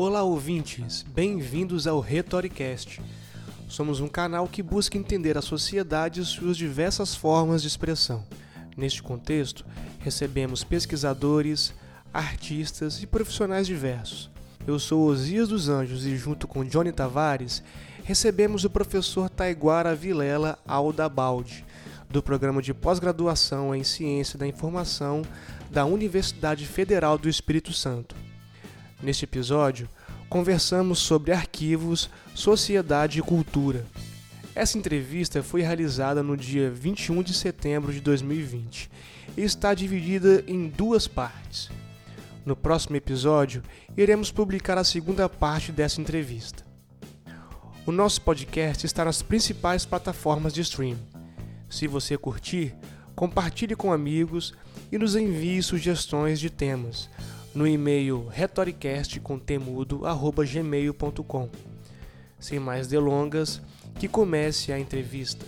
Olá, ouvintes! Bem-vindos ao Retoricast. Somos um canal que busca entender a sociedade e suas diversas formas de expressão. Neste contexto, recebemos pesquisadores, artistas e profissionais diversos. Eu sou Osias dos Anjos e, junto com Johnny Tavares, recebemos o professor Taiguara Vilela Aldabaldi, do programa de pós-graduação em Ciência da Informação da Universidade Federal do Espírito Santo. Neste episódio, conversamos sobre arquivos, sociedade e cultura. Essa entrevista foi realizada no dia 21 de setembro de 2020 e está dividida em duas partes. No próximo episódio, iremos publicar a segunda parte dessa entrevista. O nosso podcast está nas principais plataformas de streaming. Se você curtir, compartilhe com amigos e nos envie sugestões de temas no e-mail retoricastcontemudo@gmail.com. Sem mais delongas, que comece a entrevista.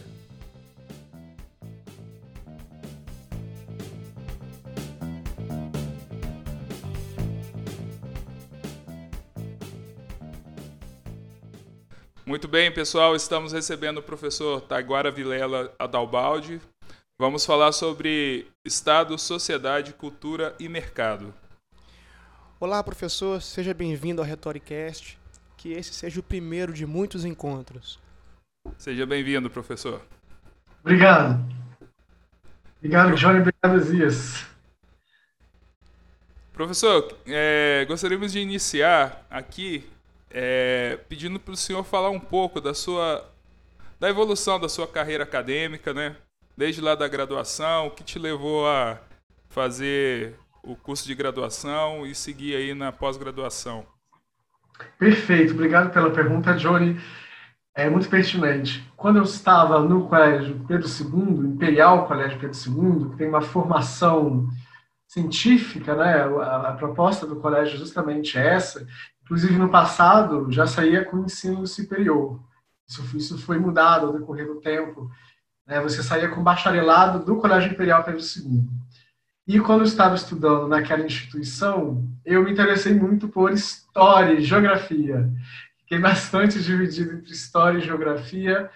Muito bem, pessoal, estamos recebendo o professor Taguara Vilela Adalbaldi. Vamos falar sobre Estado, Sociedade, Cultura e Mercado. Olá, professor, seja bem-vindo ao Retoricast. Que esse seja o primeiro de muitos encontros. Seja bem-vindo, professor. Obrigado. Obrigado, Johnny. Obrigado, Zias. Professor, é, gostaríamos de iniciar aqui é, pedindo para o senhor falar um pouco da sua da evolução da sua carreira acadêmica, né? Desde lá da graduação, o que te levou a fazer o curso de graduação e seguir aí na pós-graduação? Perfeito, obrigado pela pergunta, Johnny. É muito pertinente. Quando eu estava no Colégio Pedro II, Imperial Colégio Pedro II, que tem uma formação científica, né? A, a proposta do colégio é justamente essa, Inclusive, no passado, já saía com ensino superior. Isso, isso foi mudado ao decorrer do tempo. Né? Você saía com bacharelado do Colégio Imperial Pedro II. E quando eu estava estudando naquela instituição, eu me interessei muito por história e geografia. Fiquei bastante dividido entre história e geografia.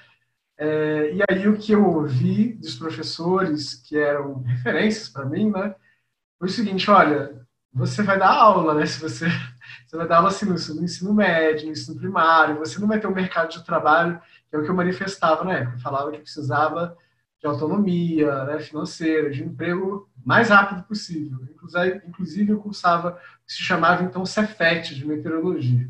É, e aí o que eu ouvi dos professores, que eram referências para mim, né, foi o seguinte, olha, você vai dar aula, né? Se você, você vai dar aula assim, no, no ensino médio, no ensino primário, você não vai ter um mercado de trabalho, que é o que eu manifestava na época. Eu falava que precisava de autonomia né, financeira, de emprego mais rápido possível. Inclusive, eu cursava se chamava então Cefet, de meteorologia.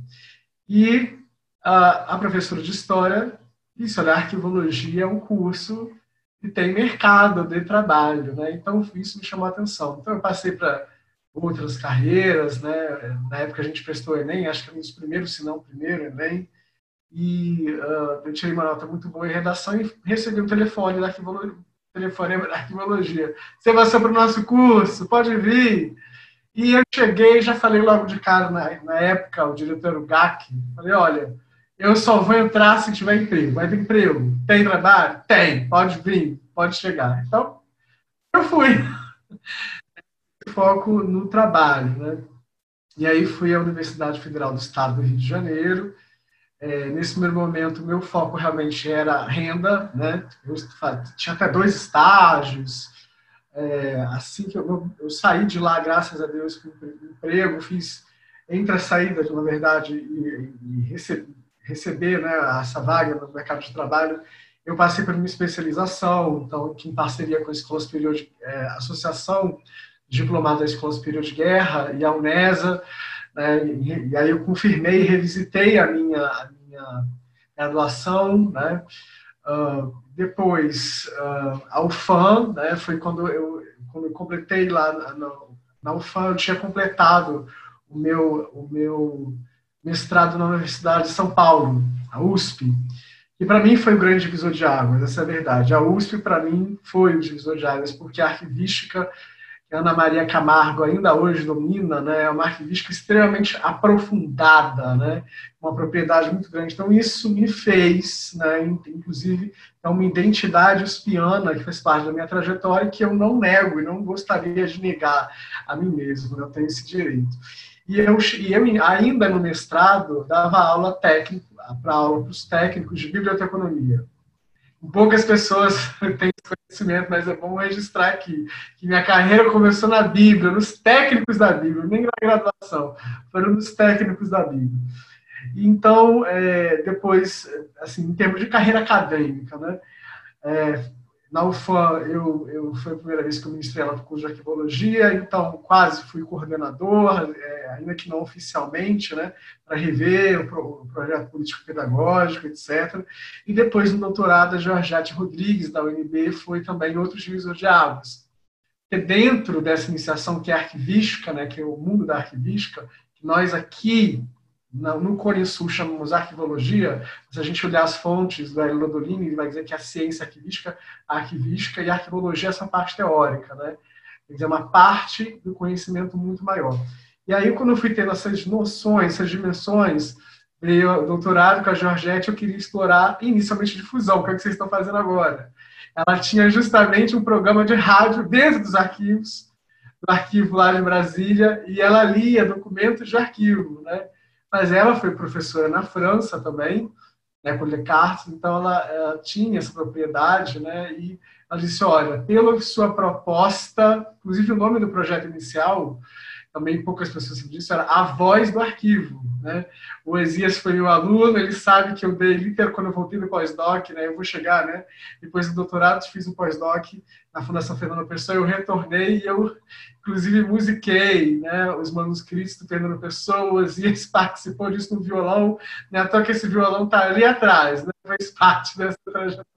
E a, a professora de História disse, olha, a arquivologia é um curso que tem mercado de trabalho, né? Então, isso me chamou a atenção. Então, eu passei para outras carreiras, né? Na época a gente prestou Enem, acho que um dos primeiros, se não o primeiro Enem, e uh, eu tirei uma nota muito boa em redação e recebi um telefone da arquivologia. Você vai ser para o nosso curso, pode vir. E eu cheguei, já falei logo de cara, na, na época, o diretor o GAC, falei, olha, eu só vou entrar se tiver emprego. Vai ter emprego? Tem trabalho? Tem. Pode vir, pode chegar. Então, eu fui foco no trabalho, né? E aí fui à Universidade Federal do Estado do Rio de Janeiro. É, nesse primeiro momento, meu foco realmente era renda, né? Eu tinha até dois estágios. É, assim que eu, eu, saí de lá, graças a Deus, com emprego, fiz entre a saída, na verdade, e, e receber, receber né, essa vaga no mercado de trabalho, eu passei por uma especialização, então, em parceria com a Escola Superior de é, Associação diplomado da Escola Superior de Guerra e a UNESA, né, e, e, aí eu confirmei revisitei a minha, minha graduação, né, uh, depois uh, a UFAM, né, foi quando eu, quando eu completei lá na, na UFAM, eu tinha completado o meu, o meu mestrado na Universidade de São Paulo, a USP, e para mim foi o grande divisor de águas, essa é a verdade. A USP, para mim, foi o divisor de águas, porque a arquivística Ana Maria Camargo ainda hoje domina, né, é uma arquivística extremamente aprofundada, né, uma propriedade muito grande. Então, isso me fez, né, inclusive, é uma identidade uspiana que faz parte da minha trajetória que eu não nego e não gostaria de negar a mim mesmo, né, eu tenho esse direito. E eu, e eu ainda no mestrado, dava aula técnica, para aula para os técnicos de biblioteconomia. Poucas pessoas têm esse conhecimento, mas é bom registrar aqui que minha carreira começou na Bíblia, nos técnicos da Bíblia, nem na graduação, foram nos técnicos da Bíblia. Então, é, depois, assim, em termos de carreira acadêmica, né, é, na UFAM, eu, eu, foi a primeira vez que eu ministrei ela no curso de arquivologia, então quase fui coordenador, é, ainda que não oficialmente, né, para rever o, pro, o, projeto político-pedagógico, etc. E depois, no doutorado, a Georgette Rodrigues, da UNB, foi também outro divisor de águas. E dentro dessa iniciação que é arquivística, né, que é o mundo da arquivística, nós aqui no Core Sul chamamos arquivologia, se a gente olhar as fontes Lodolini, ele vai dizer que a ciência arquivística, a arquivística e a arquivologia é essa parte teórica, né? Quer dizer, uma parte do conhecimento muito maior. E aí, quando eu fui tendo essas noções, essas dimensões, veio o doutorado com a Georgette, eu queria explorar inicialmente difusão, que é o que vocês estão fazendo agora. Ela tinha justamente um programa de rádio dentro dos arquivos, do arquivo lá de Brasília, e ela lia documentos de arquivo, né? Mas ela foi professora na França também, né, com Descartes, então ela, ela, tinha essa propriedade, né, e ela disse, olha, pela sua proposta, inclusive o nome do projeto inicial, também poucas pessoas sabem disso, era A Voz do Arquivo. Né? O Esias foi meu aluno, ele sabe que eu dei, literal, quando eu voltei do pós-doc, né, eu vou chegar, né, depois do doutorado, fiz um pós-doc na Fundação Fernando Pessoa, eu retornei e eu, inclusive, musiquei né, os manuscritos do Fernando Pessoa, o Esias participou disso no violão, né, até que esse violão está ali atrás, né, faz parte dessa trajetória.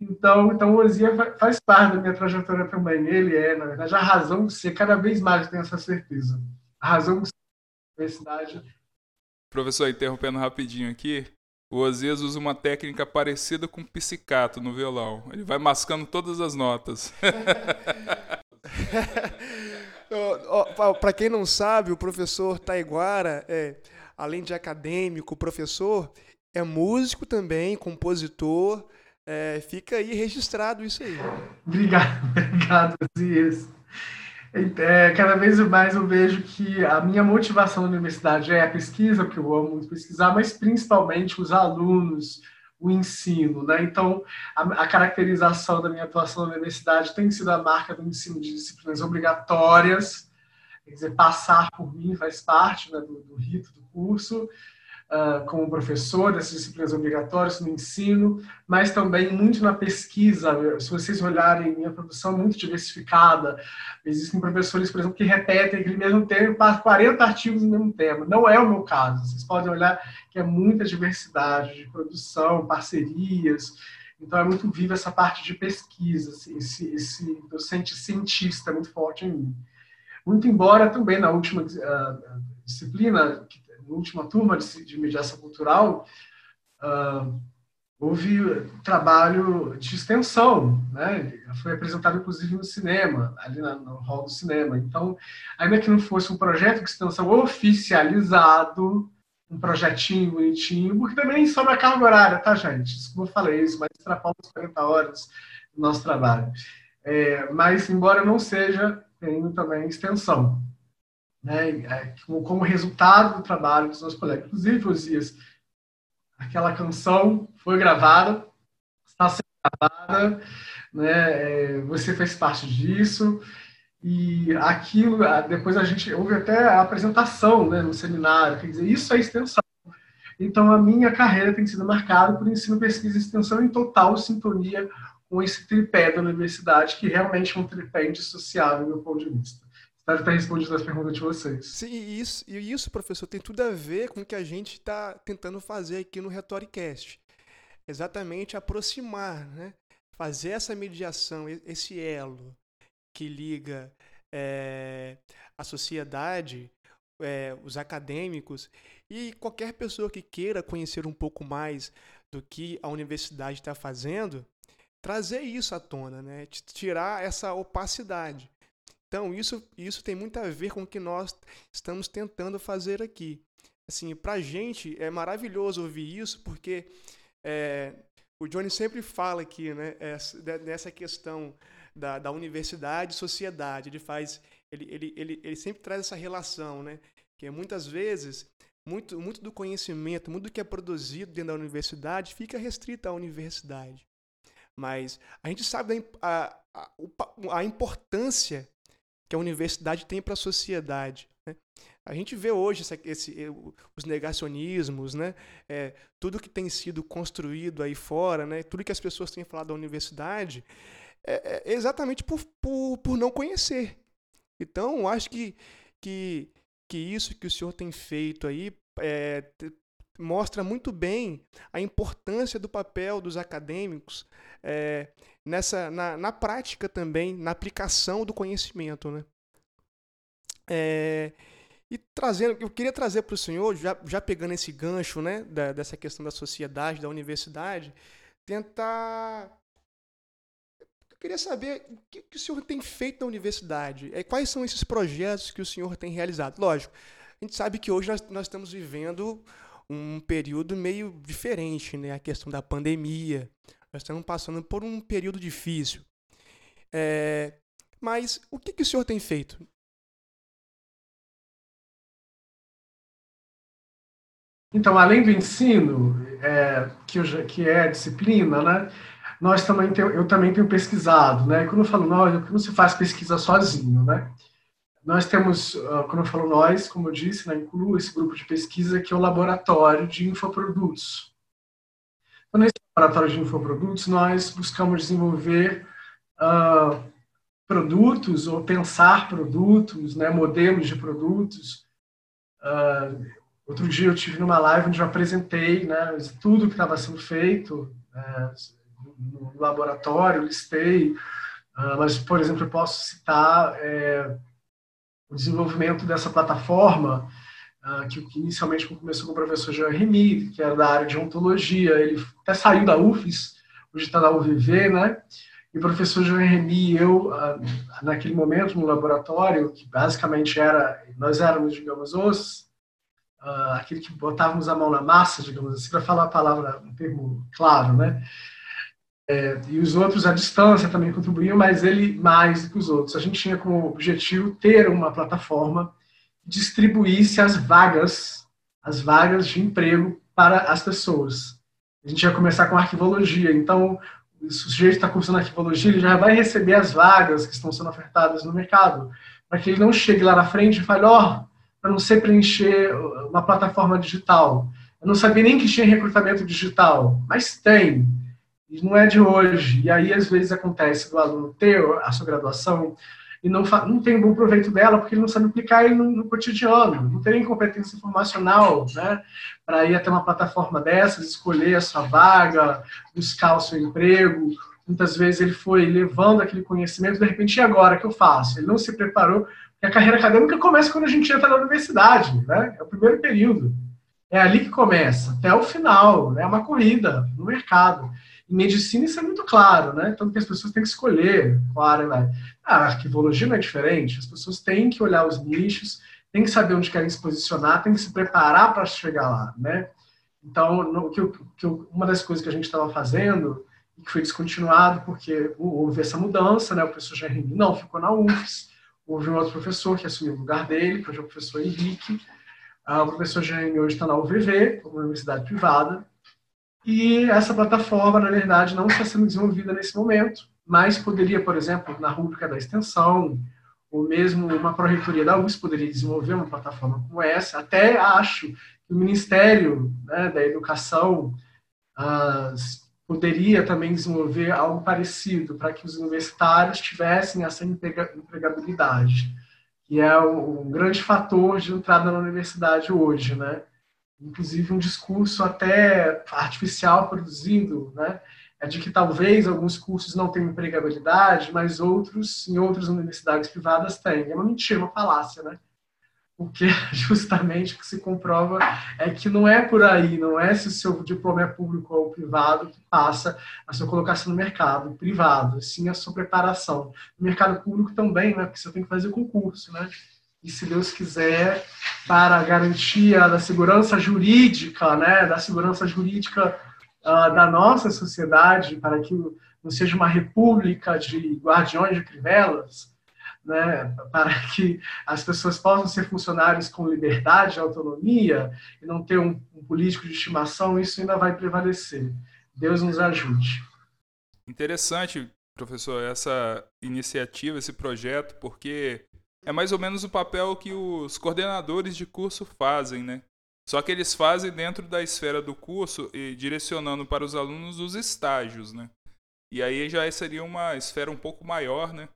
Então, então o Ozia faz parte da minha trajetória também. Ele é, na verdade, a razão de ser. Cada vez mais tenho essa certeza. A razão de ser da universidade. Professor, interrompendo rapidinho aqui, o Osias usa uma técnica parecida com psicato no violão. Ele vai mascando todas as notas. Para quem não sabe, o professor Taiguara, é, além de acadêmico, professor, é músico também, compositor, é, fica aí registrado isso aí. Obrigado, obrigado, Zias. É, cada vez mais eu vejo que a minha motivação na universidade é a pesquisa, porque eu amo pesquisar, mas principalmente os alunos, o ensino. Né? Então, a, a, caracterização da minha atuação na universidade tem sido a marca do ensino de disciplinas obrigatórias, quer dizer, passar por mim faz parte né, do, do rito do curso, uh, como professor dessas disciplinas obrigatórias no ensino, mas também muito na pesquisa. Se vocês olharem, minha produção é muito diversificada. Existem professores, por exemplo, que repetem aquele mesmo tema, 40 artigos no mesmo tema. Não é o meu caso. Vocês podem olhar que é muita diversidade de produção, parcerias. Então, é muito viva essa parte de pesquisa, esse, esse docente cientista é muito forte em mim. Muito embora também na última uh, disciplina, que na última turma de, de mediação cultural, uh, houve trabalho de extensão, né? Foi apresentado inclusive no cinema, ali na, no hall do cinema. Então, ainda que não fosse um projeto de extensão oficializado, um projetinho bonitinho, porque também sobra carga horária, tá, gente? Como eu falei, isso mas extrapola as 40 horas do nosso trabalho. É, mas, embora não seja, tem também extensão né, é, como resultado do trabalho dos nossos colegas. Inclusive, Osias, aquela canção foi gravada, está sendo gravada, né, é, você fez parte disso, e aquilo, depois a gente houve até a apresentação né, no seminário, quer dizer, isso é extensão. Então, a minha carreira tem sido marcada por ensino, pesquisa e extensão em total sintonia com esse tripé da universidade, que realmente é um tripé indissociável do meu ponto de vista. Espero ter respondido as perguntas de vocês. Sim, e isso, e isso, professor, tem tudo a ver com o que a gente está tentando fazer aqui no Retoricast. Exatamente aproximar, né? fazer essa mediação, esse elo que liga é, a sociedade, é, os acadêmicos e qualquer pessoa que queira conhecer um pouco mais do que a universidade está fazendo, trazer isso à tona, né? tirar essa opacidade. Então, isso, isso tem muito a ver com o que nós estamos tentando fazer aqui. Assim, para a gente é maravilhoso ouvir isso, porque é, o Johnny sempre fala aqui, né, nessa questão da, da universidade e sociedade. Ele faz ele, ele, ele, ele sempre traz essa relação, né? Que muitas vezes muito, muito do conhecimento, muito do que é produzido dentro da universidade fica restrito à universidade. Mas a gente sabe a, a, a importância que a universidade tem para a sociedade. Né? A gente vê hoje esse, esse, os negacionismos, né? É, tudo que tem sido construído aí fora, né? tudo que as pessoas têm falado da universidade, é, é exatamente por, por, por não conhecer. Então, acho que, que que isso que o senhor tem feito aí é, mostra muito bem a importância do papel dos acadêmicos é, nessa na, na, prática também, na aplicação do conhecimento, né? É, e trazendo, eu queria trazer para o senhor, já, já pegando esse gancho, né, da, dessa questão da sociedade, da universidade, tentar eu queria saber o que, o senhor tem feito na universidade. É, quais são esses projetos que o senhor tem realizado? Lógico, a gente sabe que hoje nós, nós estamos vivendo um período meio diferente, né? A questão da pandemia. Nós estamos passando por um período difícil. É, mas o que, que o senhor tem feito? Então, além do ensino, é, que, eu, que é disciplina, né? nós também tem, eu também tenho pesquisado, né? Quando eu falo nós, não se faz pesquisa sozinho, né? Nós temos, ah, quando eu falo nós, como eu disse, né, incluo esse grupo de pesquisa que é o laboratório de infoprodutos. Então, nesse laboratório de infoprodutos, nós buscamos desenvolver uh, produtos ou pensar produtos, né, modelos de produtos. Uh, outro dia eu tive numa live onde eu apresentei né, tudo que estava sendo feito, né, no laboratório, listei, uh, mas, por exemplo, eu posso citar é, o desenvolvimento dessa plataforma, uh, que, inicialmente começou com o professor Jean Remy, que era da área de ontologia, ele até saiu da UFES, hoje está na UVV, né? E o professor Jean Remy e eu, uh, naquele momento, no laboratório, que basicamente era, nós éramos, digamos, os Uh, aquele que botávamos a mão na massa, digamos assim, para falar a palavra, um termo claro, né? É, e os outros à distância também contribuíam, mas ele mais do que os outros. A gente tinha como objetivo ter uma plataforma que distribuísse as vagas, as vagas de emprego para as pessoas. A gente ia começar com arquivologia, então o sujeito está cursando arquivologia, ele já vai receber as vagas que estão sendo ofertadas no mercado, para que ele não chegue lá na frente e fale, ó, oh, para não sei preencher uma plataforma digital. Eu não sabia nem que tinha recrutamento digital, mas tem e não é de hoje. E aí, às vezes, acontece do aluno ter a sua graduação e não, não tem bom proveito dela porque ele não sabe aplicar ele no, no cotidiano, não tem competência informacional né, para ir até uma plataforma dessas, escolher a sua vaga, buscar o seu emprego. Muitas vezes ele foi levando aquele conhecimento, de repente, e agora que eu faço? Ele não se preparou, porque a carreira acadêmica começa quando a gente entra na universidade, né? é o primeiro período. É ali que começa, até o final, né? é uma corrida no mercado. Em medicina isso é muito claro, né? Tanto que as pessoas têm que escolher qual área vai. A arquivologia não é diferente. As pessoas têm que olhar os nichos, têm que saber onde querem se posicionar, têm que se preparar para chegar lá, né? Então, no, que, que uma das coisas que a gente estava fazendo e que foi descontinuado porque houve essa mudança, né? O professor Jeremy não ficou na UFES, houve um outro professor que assumiu o lugar dele, que hoje é o professor Henrique. Ah, o professor Jeremy hoje está na UVV, uma universidade privada, e essa plataforma, na verdade, não está sendo desenvolvida nesse momento, mas poderia, por exemplo, na rúbrica da extensão, ou mesmo uma pró-reitoria da USP poderia desenvolver uma plataforma como essa. Até acho que o Ministério né, da Educação poderia também desenvolver algo parecido para que os universitários tivessem essa empregabilidade, que é um grande fator de entrada na universidade hoje, né? Inclusive um discurso até artificial produzindo, né? É de que talvez alguns cursos não tenham empregabilidade, mas outros, em outras universidades privadas, têm. É uma mentira, uma falácia, né? O que justamente o que se comprova é que não é por aí, não é se o seu diploma é público ou privado que passa a sua colocação no mercado privado, sim a sua preparação. No mercado público também, né? Porque você tem que fazer concurso, né? E, se Deus quiser, para a garantia da segurança jurídica, né, da segurança jurídica uh, da nossa sociedade, para que não seja uma república de guardiões de crivelas, né, para que as pessoas possam ser funcionários com liberdade, autonomia, e não ter um, um político de estimação, isso ainda vai prevalecer. Deus nos ajude. Interessante, professor, essa iniciativa, esse projeto, porque é mais ou menos o papel que os coordenadores de curso fazem, né? Só que eles fazem dentro da esfera do curso e direcionando para os alunos os estágios, né? E aí já seria uma esfera um pouco maior, né?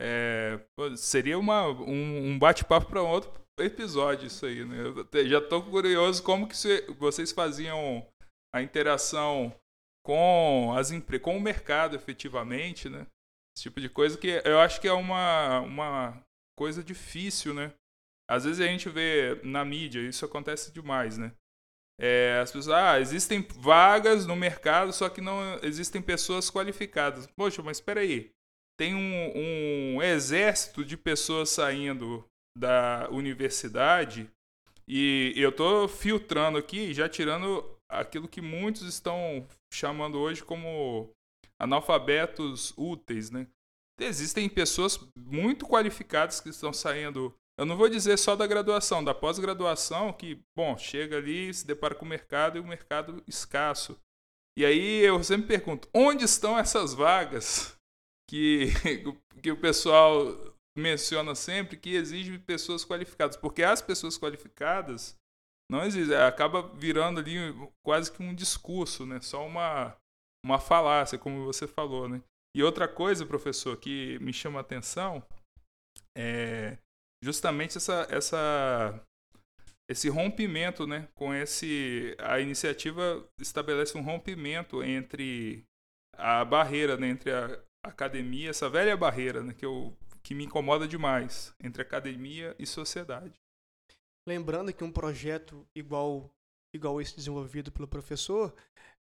É, seria uma, um, um bate-papo para outro episódio isso aí, né? Eu já estou curioso como que vocês faziam a interação com as com o mercado efetivamente, né? Esse tipo de coisa que eu acho que é uma, uma coisa difícil, né? Às vezes a gente vê na mídia, isso acontece demais, né? É, as pessoas, ah, existem vagas no mercado, só que não existem pessoas qualificadas. Poxa, mas espera aí. Tem um, um exército de pessoas saindo da universidade e eu estou filtrando aqui, já tirando aquilo que muitos estão chamando hoje como analfabetos úteis, né? Existem pessoas muito qualificadas que estão saindo eu não vou dizer só da graduação, da pós-graduação, que, bom, chega ali, se depara com o mercado e o mercado escasso. E aí eu sempre pergunto: onde estão essas vagas que, que o pessoal menciona sempre que exige pessoas qualificadas? Porque as pessoas qualificadas não existem, acaba virando ali quase que um discurso, né? Só uma, uma falácia, como você falou, né? E outra coisa, professor, que me chama a atenção é justamente essa, essa esse rompimento, né, com esse a iniciativa estabelece um rompimento entre a barreira, né, entre a academia, essa velha barreira, né, que eu que me incomoda demais entre academia e sociedade. Lembrando que um projeto igual igual esse desenvolvido pelo professor,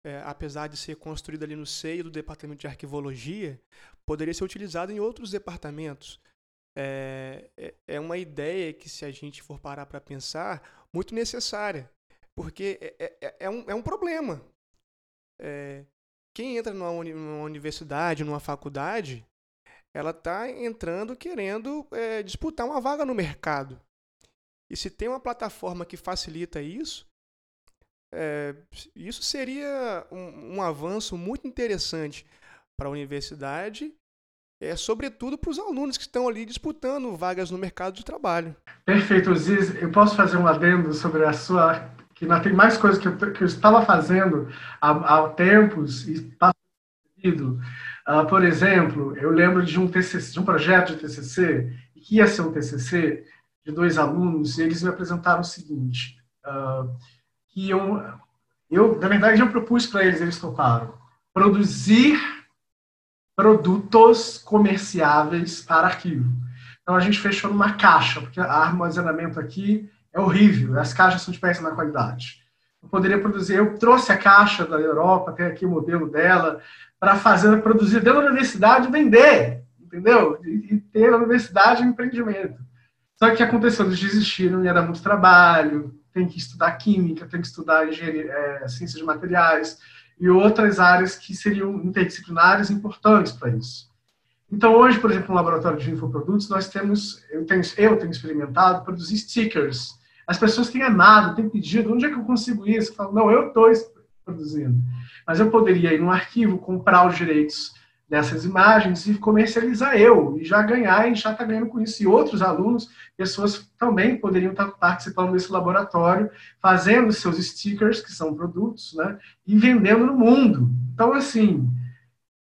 é, apesar de ser construído ali no seio do departamento de arquivologia, poderia ser utilizado em outros departamentos é, é, é uma ideia que, se a gente for parar para pensar, muito necessária, porque é, é, é, é, um, é um problema. É, quem entra numa, numa universidade, numa faculdade, ela está entrando querendo disputar uma vaga no mercado. E se tem uma plataforma que facilita isso, é, isso seria um, um, avanço muito interessante para a universidade é, sobretudo para os alunos que estão ali disputando vagas no mercado de trabalho. Perfeito, Ziz. Eu posso fazer um adendo sobre a sua. que não tem mais coisas que eu, que eu estava fazendo há, há tempos e passado. Uh, por exemplo, eu lembro de um, TCC, de um projeto de TCC, que ia ser um TCC de dois alunos, e eles me apresentaram o seguinte: uh, que eu, eu, na verdade, eu propus para eles, eles toparam, produzir produtos comerciáveis para arquivo. Então a gente fechou numa caixa, porque o armazenamento aqui é horrível, as caixas são de péssima qualidade. Eu poderia produzir, eu trouxe a caixa da Europa, tem aqui o modelo dela, para fazer, produzir dentro da universidade e vender, entendeu? E, e ter a universidade um empreendimento. Só que aconteceu? Eles desistiram, ia dar muito trabalho, tem que estudar química, tem que estudar engenharia, é, ciência de materiais, e outras áreas que seriam interdisciplinares importantes para isso. Então, hoje, por exemplo, no laboratório de infoprodutos, nós temos, eu tenho, eu tenho experimentado produzir stickers. As pessoas têm amado, têm pedido, onde é que eu consigo isso? Eu falo, não, eu estou produzindo. Mas eu poderia ir no arquivo, comprar os direitos dessas imagens e comercializar eu, e já ganhar, e já está ganhando com isso. E outros alunos, pessoas também poderiam estar tá participando desse laboratório, fazendo seus stickers, que são produtos, né, e vendendo no mundo. Então, assim,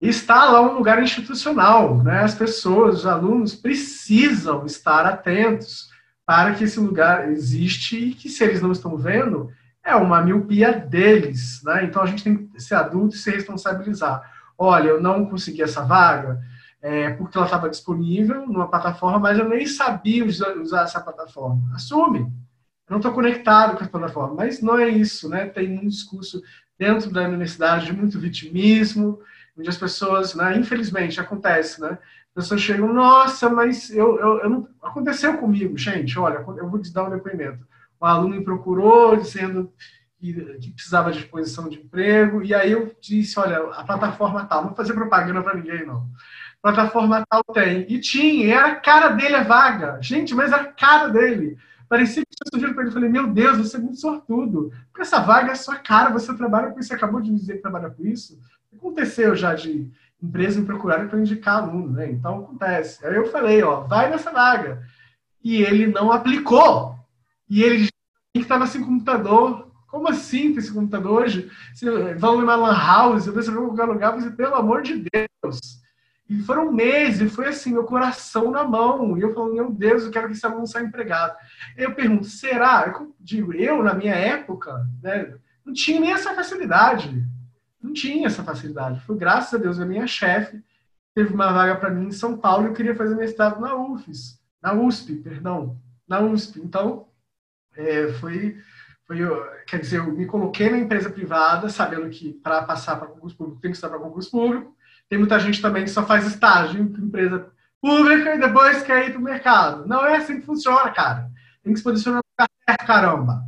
está lá um lugar institucional, né? As pessoas, os alunos precisam estar atentos para que esse lugar existe e que se eles não estão vendo, é uma miopia deles, né? Então a gente tem que ser adulto e se responsabilizar olha, eu não consegui essa vaga é, porque ela estava disponível numa plataforma, mas eu nem sabia usar, usar essa plataforma. Assume. Eu não estou conectado com a plataforma. Mas não é isso, né? Tem um discurso dentro da universidade de muito vitimismo, onde as pessoas, né, infelizmente, acontece, né? As pessoas chegam, nossa, mas eu, eu, eu não... aconteceu comigo, gente, olha, eu vou te dar um depoimento. Um aluno me procurou dizendo que, que, precisava de posição de emprego, e aí eu disse, olha, a plataforma tá, não vou fazer propaganda para ninguém, não. plataforma tal tem. E tinha, era a cara dele a vaga. Gente, mas era a cara dele. Parecia que tinha surgido para ele. Eu falei, meu Deus, você é muito sortudo. Porque essa vaga é sua cara, você trabalha com isso, você acabou de dizer que trabalha com isso. Aconteceu já de empresa me procurarem para indicar aluno, né? Então acontece. Aí eu falei, ó, vai nessa vaga. E ele não aplicou. E ele que estava sem computador. Como assim esse computador hoje? Você vão numa lan house, você vai em qualquer lugar, você, pelo amor de Deus. E foram meses, foi assim, meu coração na mão. E eu falando, meu Deus, eu quero que esse aluno saia empregado. Eu pergunto, será? Eu digo, eu, na minha época, né, não tinha nem essa facilidade. Não tinha essa facilidade. Foi graças a Deus, a minha chefe teve uma vaga para mim em São Paulo e eu queria fazer mestrado na UFES, na USP, perdão, na USP. Então, é, foi, foi, quer dizer, eu me coloquei na empresa privada, sabendo que para passar para concurso público tem que estar para concurso público. Tem muita gente também que só faz estágio em empresa pública e depois quer ir para o mercado. Não é assim que funciona, cara. Tem que se posicionar no lugar caramba.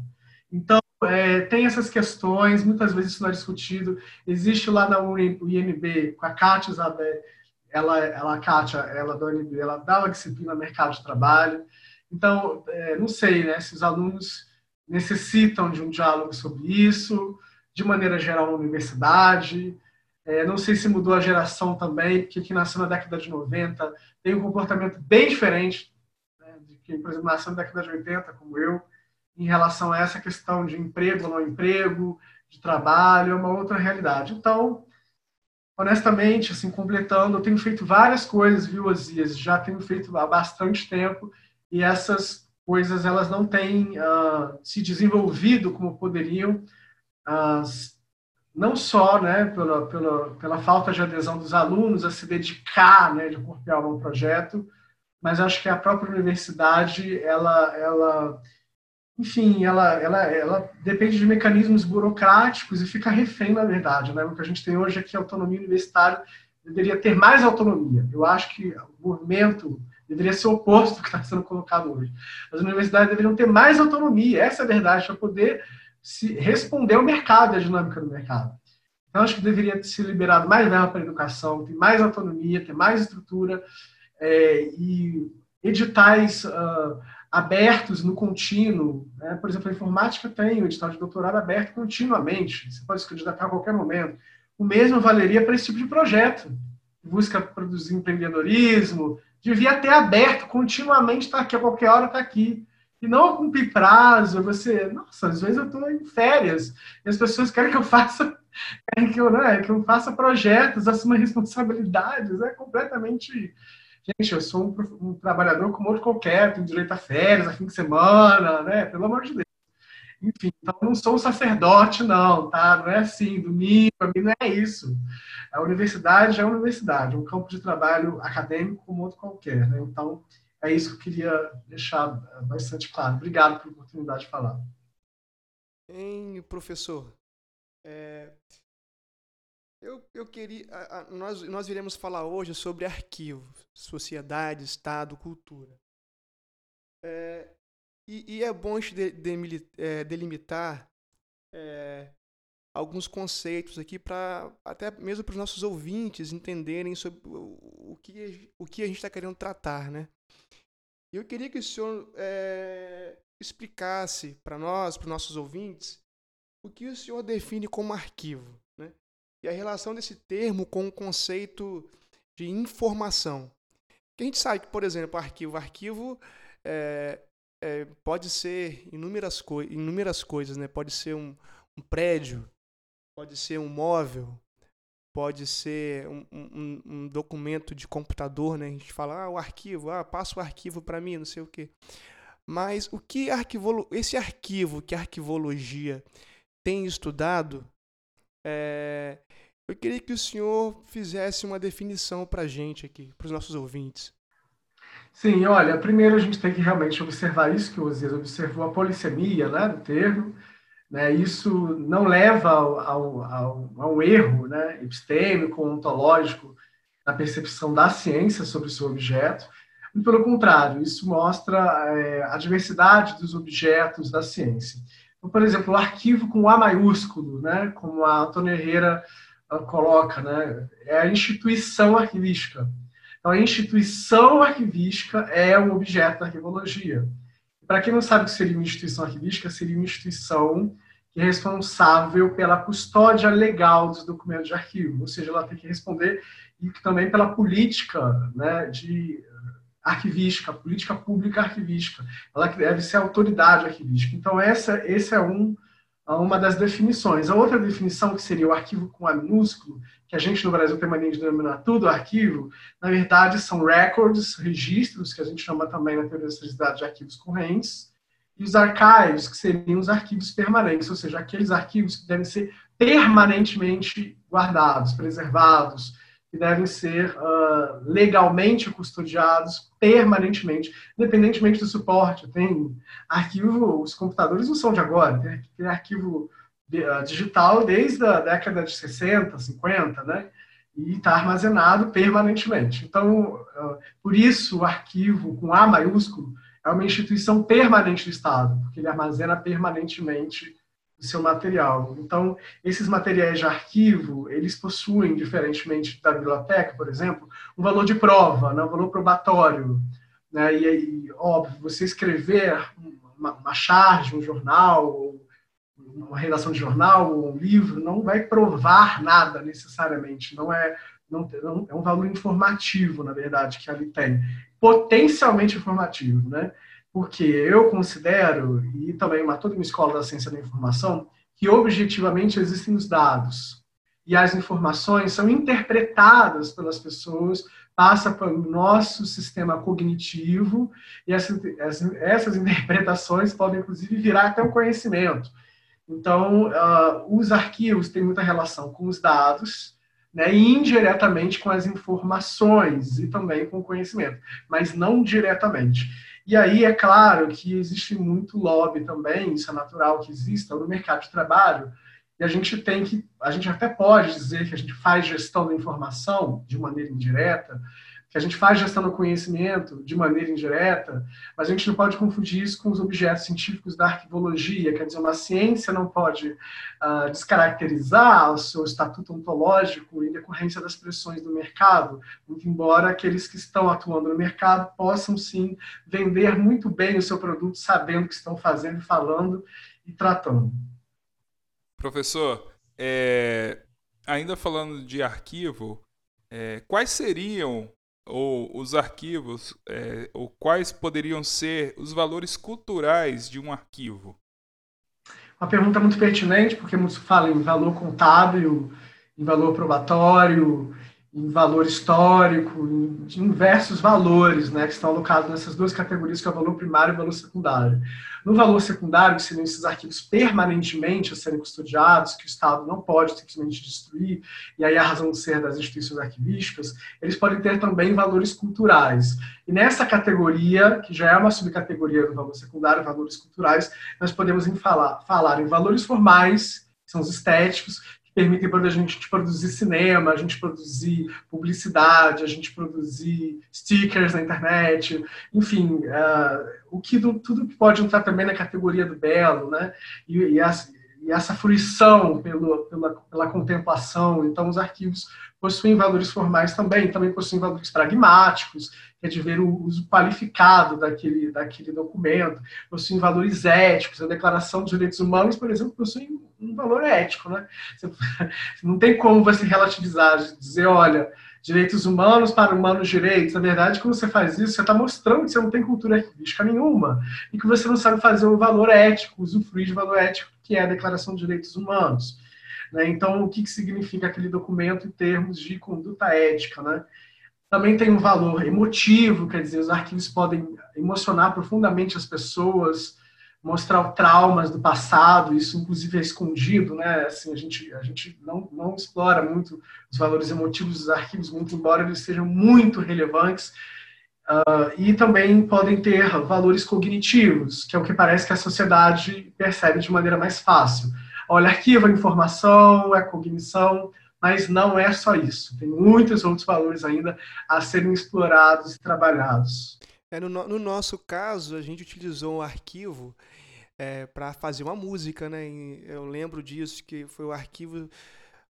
Então, é, tem essas questões, muitas vezes isso não é discutido. Existe lá na UNB, com a Kátia Isabel, ela, ela, a Kátia, ela da UNB, ela dá uma disciplina mercado de trabalho. Então, é, não sei né, se os alunos necessitam de um diálogo sobre isso, de maneira geral na universidade. É, não sei se mudou a geração também, porque quem nasceu na década de 90 tem um comportamento bem diferente né, de quem, por exemplo, nasceu na década de 80, como eu, em relação a essa questão de emprego ou não emprego, de trabalho, é uma outra realidade. Então, honestamente, assim, completando, eu tenho feito várias coisas, viu, Azias? Já tenho feito há bastante tempo e essas coisas elas não têm uh, se desenvolvido como poderiam, uh, não só né, pela, pela, pela falta de adesão dos alunos a se dedicar né, de corpo e alma ao projeto, mas acho que a própria universidade, ela, ela enfim, ela, ela, ela depende de mecanismos burocráticos e fica refém, na verdade. Né? O que a gente tem hoje aqui, a autonomia universitária, deveria ter mais autonomia. Eu acho que o movimento Deveria ser o oposto do que está sendo colocado hoje. As universidades deveriam ter mais autonomia, essa é a verdade, para poder se responder ao mercado, à dinâmica do mercado. Então, acho que deveria ser liberado mais verba para a educação, ter mais autonomia, ter mais estrutura é, e editais uh, abertos no contínuo. Né? Por exemplo, a informática tem o edital de doutorado aberto continuamente, você pode se candidatar a qualquer momento. O mesmo valeria para esse tipo de projeto. Busca produzir empreendedorismo, devia ter aberto continuamente, tá aqui, a qualquer hora está aqui. E não cumprir prazo, você, nossa, às vezes eu estou em férias, e as pessoas querem que eu faça, querem que eu, né, que eu faça projetos, assuma responsabilidades, é completamente... Gente, eu sou um, um trabalhador como outro qualquer, tenho direito a férias, a fim de semana, né, pelo amor de Deus. Enfim, então não sou um sacerdote, não, tá? Não é assim, domingo, para mim não é isso. A universidade é a universidade, é um campo de trabalho acadêmico como outro qualquer. Né? Então, é isso que eu queria deixar bastante claro. Obrigado pela oportunidade de falar. Hein, professor? É, eu, eu queria. Nós, nós iremos falar hoje sobre arquivo, sociedade, Estado, cultura. É, e, e, é bom de, de, é, delimitar é, alguns conceitos aqui para até mesmo para os nossos ouvintes entenderem sobre o, que, o que a gente está querendo tratar, né? Eu queria que o senhor é, explicasse para nós, para os nossos ouvintes, o que o senhor define como arquivo, né? E a relação desse termo com o conceito de informação. Que a gente sabe que, por exemplo, arquivo, arquivo é, é, pode ser inúmeras, co inúmeras coisas, né? Pode ser um, um prédio, pode ser um móvel, pode ser um, um, um, documento de computador, né? A gente fala, ah, o arquivo, ah, passa o arquivo para mim, não sei o quê. Mas o que arquivolo... esse arquivo que a arquivologia tem estudado, é... eu queria que o senhor fizesse uma definição para a gente aqui, para os nossos ouvintes. Sim, olha, primeiro a gente tem que realmente observar isso que o Osias observou, a polissemia né, do termo, né? Isso não leva ao, ao, ao, ao erro né? epistêmico, ontológico, na percepção da ciência sobre o seu objeto. Muito pelo contrário, isso mostra é, a diversidade dos objetos da ciência. Então, por exemplo, o arquivo com A maiúsculo, né? como a Antônia Herrera uh, coloca, né? é a instituição arquivística. Então, a instituição arquivística é o objeto da arquivologia. Para quem não sabe o que seria uma instituição arquivística, seria uma instituição que é responsável pela custódia legal dos documentos de arquivo, ou seja, ela tem que responder e também pela política né, de arquivística, política pública arquivística. Ela deve ser autoridade arquivística. Então, essa, esse é um, uma das definições. A outra definição, que seria o arquivo com A minúsculo, que a gente no Brasil tem mania de denominar tudo arquivo, na verdade são records, registros, que a gente chama também na teoria da de arquivos correntes, e os archives, que seriam os arquivos permanentes, ou seja, aqueles arquivos que devem ser permanentemente guardados, preservados, que devem ser uh, legalmente custodiados permanentemente, independentemente do suporte. Tem arquivo, os computadores não são de agora, tem, arquivo digital desde a década de 60, 50, né? E está armazenado permanentemente. Então, uh, por isso, o arquivo com A maiúsculo é uma instituição permanente do Estado, porque ele armazena permanentemente o seu material. Então, esses materiais de arquivo, eles possuem, diferentemente da biblioteca, por exemplo, um valor de prova, né, um valor probatório. Né, e, e, óbvio, você escrever uma, uma charge, um jornal, uma redação de jornal ou um livro, não vai provar nada necessariamente, não é, não, não, é um valor informativo, na verdade, que ali tem. Potencialmente informativo, né? porque eu considero, e também uma, toda uma escola da ciência da informação, que objetivamente existem os dados. E as informações são interpretadas pelas pessoas, passa pelo nosso sistema cognitivo, e essas, essas interpretações podem, inclusive, virar até um conhecimento. Então, uh, os arquivos têm muita relação com os dados, né, e indiretamente com as informações e também com o conhecimento, mas não diretamente. E aí é claro que existe muito lobby também, isso é natural que exista no mercado de trabalho, e a gente tem que, a gente até pode dizer que a gente faz gestão da informação de maneira indireta, que a gente faz gestão do conhecimento de maneira indireta, mas a gente não pode confundir isso com os objetos científicos da arquivologia, quer dizer, uma ciência não pode uh, descaracterizar o seu estatuto ontológico em decorrência das pressões do mercado, muito embora aqueles que estão atuando no mercado possam sim vender muito bem o seu produto, sabendo o que estão fazendo, falando e tratando. Professor, é, ainda falando de arquivo, é, quais seriam ou os arquivos, é, ou quais poderiam ser os valores culturais de um arquivo? Uma pergunta muito pertinente, porque muitos falam em valor contábil, em valor probatório, em valor histórico, em diversos valores né, que estão alocados nessas duas categorias, que é o valor primário e o valor secundário. No valor secundário, que seriam esses arquivos permanentemente a serem custodiados, que o Estado não pode simplesmente destruir, e aí a razão de ser das instituições arquivísticas, eles podem ter também valores culturais. E nessa categoria, que já é uma subcategoria do valor secundário, valores culturais, nós podemos falar, falar em valores formais, são os estéticos, permitem para a gente produzir cinema, a gente produzir publicidade, a gente produzir stickers na internet, enfim, uh, o que do, tudo que pode entrar também na categoria do belo, né? E, e, essa, e essa fruição pelo, pela, pela contemplação. Então, os arquivos possuem valores formais também, também possuem valores pragmáticos, que é de ver o uso qualificado daquele, daquele documento, possuem valores éticos. A Declaração dos Direitos Humanos, por exemplo, possui um valor ético. Né? Você, não tem como você relativizar, dizer, olha, direitos humanos para humanos direitos. Na verdade, quando você faz isso, você está mostrando que você não tem cultura arquivística nenhuma e que você não sabe fazer o valor ético, usufruir de valor ético, que é a Declaração de Direitos Humanos. Né? Então, o que, que significa aquele documento em termos de conduta ética? Né? Também tem um valor emotivo, quer dizer, os arquivos podem emocionar profundamente as pessoas, mostrar traumas do passado, isso inclusive é escondido, né? Assim, a gente, a gente não, não explora muito os valores emotivos dos arquivos, muito embora eles sejam muito relevantes, uh, e também podem ter valores cognitivos, que é o que parece que a sociedade percebe de maneira mais fácil. Olha, arquivo é informação, é cognição, mas não é só isso. Tem muitos outros valores ainda a serem explorados e trabalhados. É, no, no nosso caso, a gente utilizou um arquivo é, para fazer uma música, né? Eu lembro disso, que foi o arquivo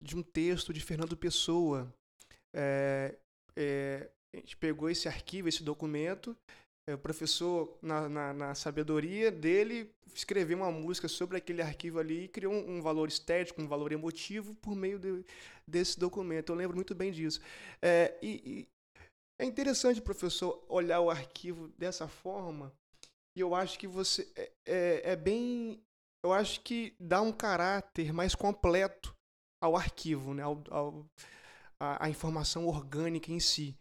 de um texto de Fernando Pessoa. É, é, a gente pegou esse arquivo, esse documento, é, o professor, na, na, na, sabedoria dele, escreveu uma música sobre aquele arquivo ali e criou um, um valor estético, um valor emotivo por meio de, desse documento. Eu lembro muito bem disso. É, e, e é interessante, professor, olhar o arquivo dessa forma. Eu acho que você é, é, é bem. Eu acho que dá um caráter mais completo ao arquivo, né? ao, ao a, a informação orgânica em si.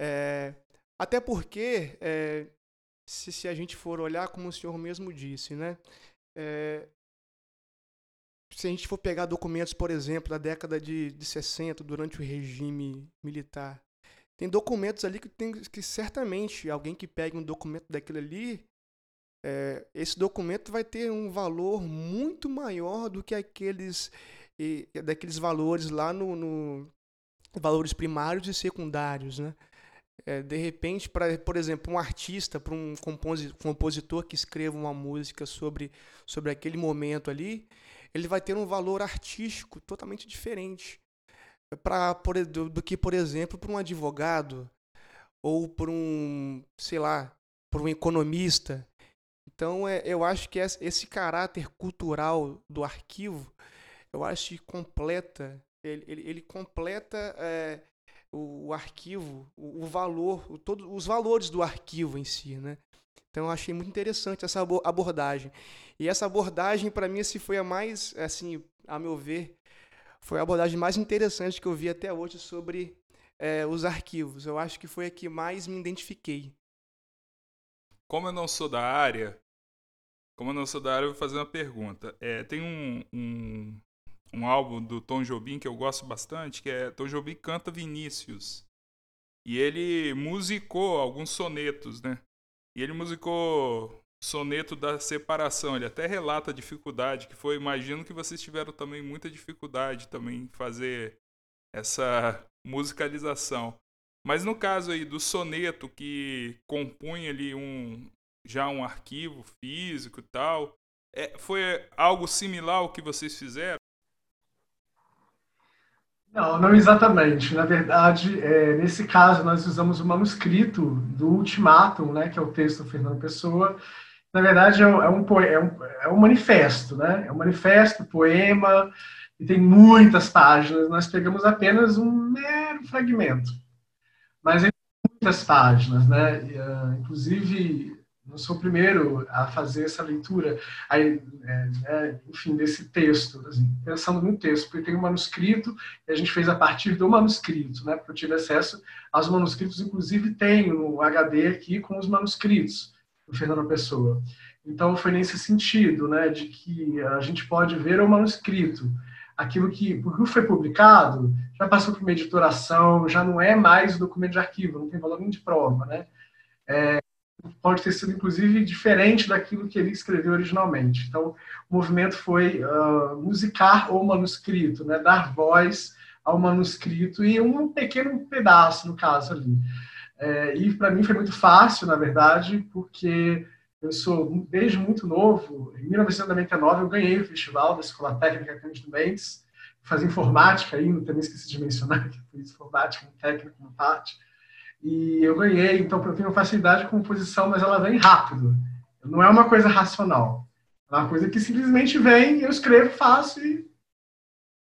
É, até porque, é, se, se, a gente for olhar, como o senhor mesmo disse, né? É, se a gente for pegar documentos, por exemplo, da década de, de 60, durante o regime militar, tem documentos ali que tem que certamente alguém que pegue um documento daquele ali, é, esse documento vai ter um valor muito maior do que aqueles e, daqueles valores lá no, no valores primários e secundários, né? É, de repente, para, por exemplo, um artista, para um compositor que escreva uma música sobre, sobre aquele momento ali, ele vai ter um valor artístico totalmente diferente pra, por, do, do que, por exemplo, para um advogado ou para um, sei lá, para um economista. Então, é, eu acho que esse caráter cultural do arquivo, eu acho que completa, ele, ele, ele completa é, o, o arquivo, o, o valor, o, todos os valores do arquivo em si, né? Então eu achei muito interessante essa abordagem. E essa abordagem para mim assim, foi a mais, assim, a meu ver, foi a abordagem mais interessante que eu vi até hoje sobre é, os arquivos. Eu acho que foi a que mais me identifiquei. Como eu não sou da área, como eu não sou da área, eu vou fazer uma pergunta. É, tem um, um, um álbum do Tom Jobim que eu gosto bastante, que é Tom Jobim canta Vinícius. E ele musicou alguns sonetos, né? E ele musicou soneto da separação. Ele até relata a dificuldade que foi. Imagino que vocês tiveram também muita dificuldade também em fazer essa musicalização. Mas no caso aí do soneto que compunha ali um já um arquivo físico e tal, é, foi algo similar ao que vocês fizeram? Não, não exatamente. Na verdade, é, nesse caso, nós usamos o manuscrito do Ultimátum, né, que é o texto do Fernando Pessoa. Na verdade, é um, é é um, é um manifesto, né? É um manifesto, poema, e tem muitas páginas. Nós pegamos apenas um mero fragmento. Mas tem muitas páginas, né? Uh, inclusive, não sou o primeiro a fazer essa leitura, aí, é, é, enfim, desse texto, assim, pensando no texto, porque tem um manuscrito e a gente fez a partir do manuscrito, né, porque eu tive acesso aos manuscritos, inclusive tenho no HD aqui com os manuscritos do Fernando Pessoa. Então foi nesse sentido, né, de que a gente pode ver o manuscrito, aquilo que, porque foi publicado, já passou por uma editoração, já não é mais documento de arquivo, não tem valor nem de prova, né? É, pode ter sido, inclusive, diferente daquilo que ele escreveu originalmente. Então, o movimento foi uh, musicar o manuscrito, né, dar voz ao manuscrito e um pequeno pedaço, no caso ali. É, e para mim foi muito fácil, na verdade, porque eu sou, desde muito novo, em 1999 eu ganhei o festival da Escola Técnica Cândido Mendes, fazia informática ainda, também esqueci de mencionar que fiz informática, um técnico, uma parte, e eu ganhei, então eu tenho facilidade de composição, mas ela vem rápido. Não é uma coisa racional. É uma coisa que simplesmente vem, eu escrevo, faço e.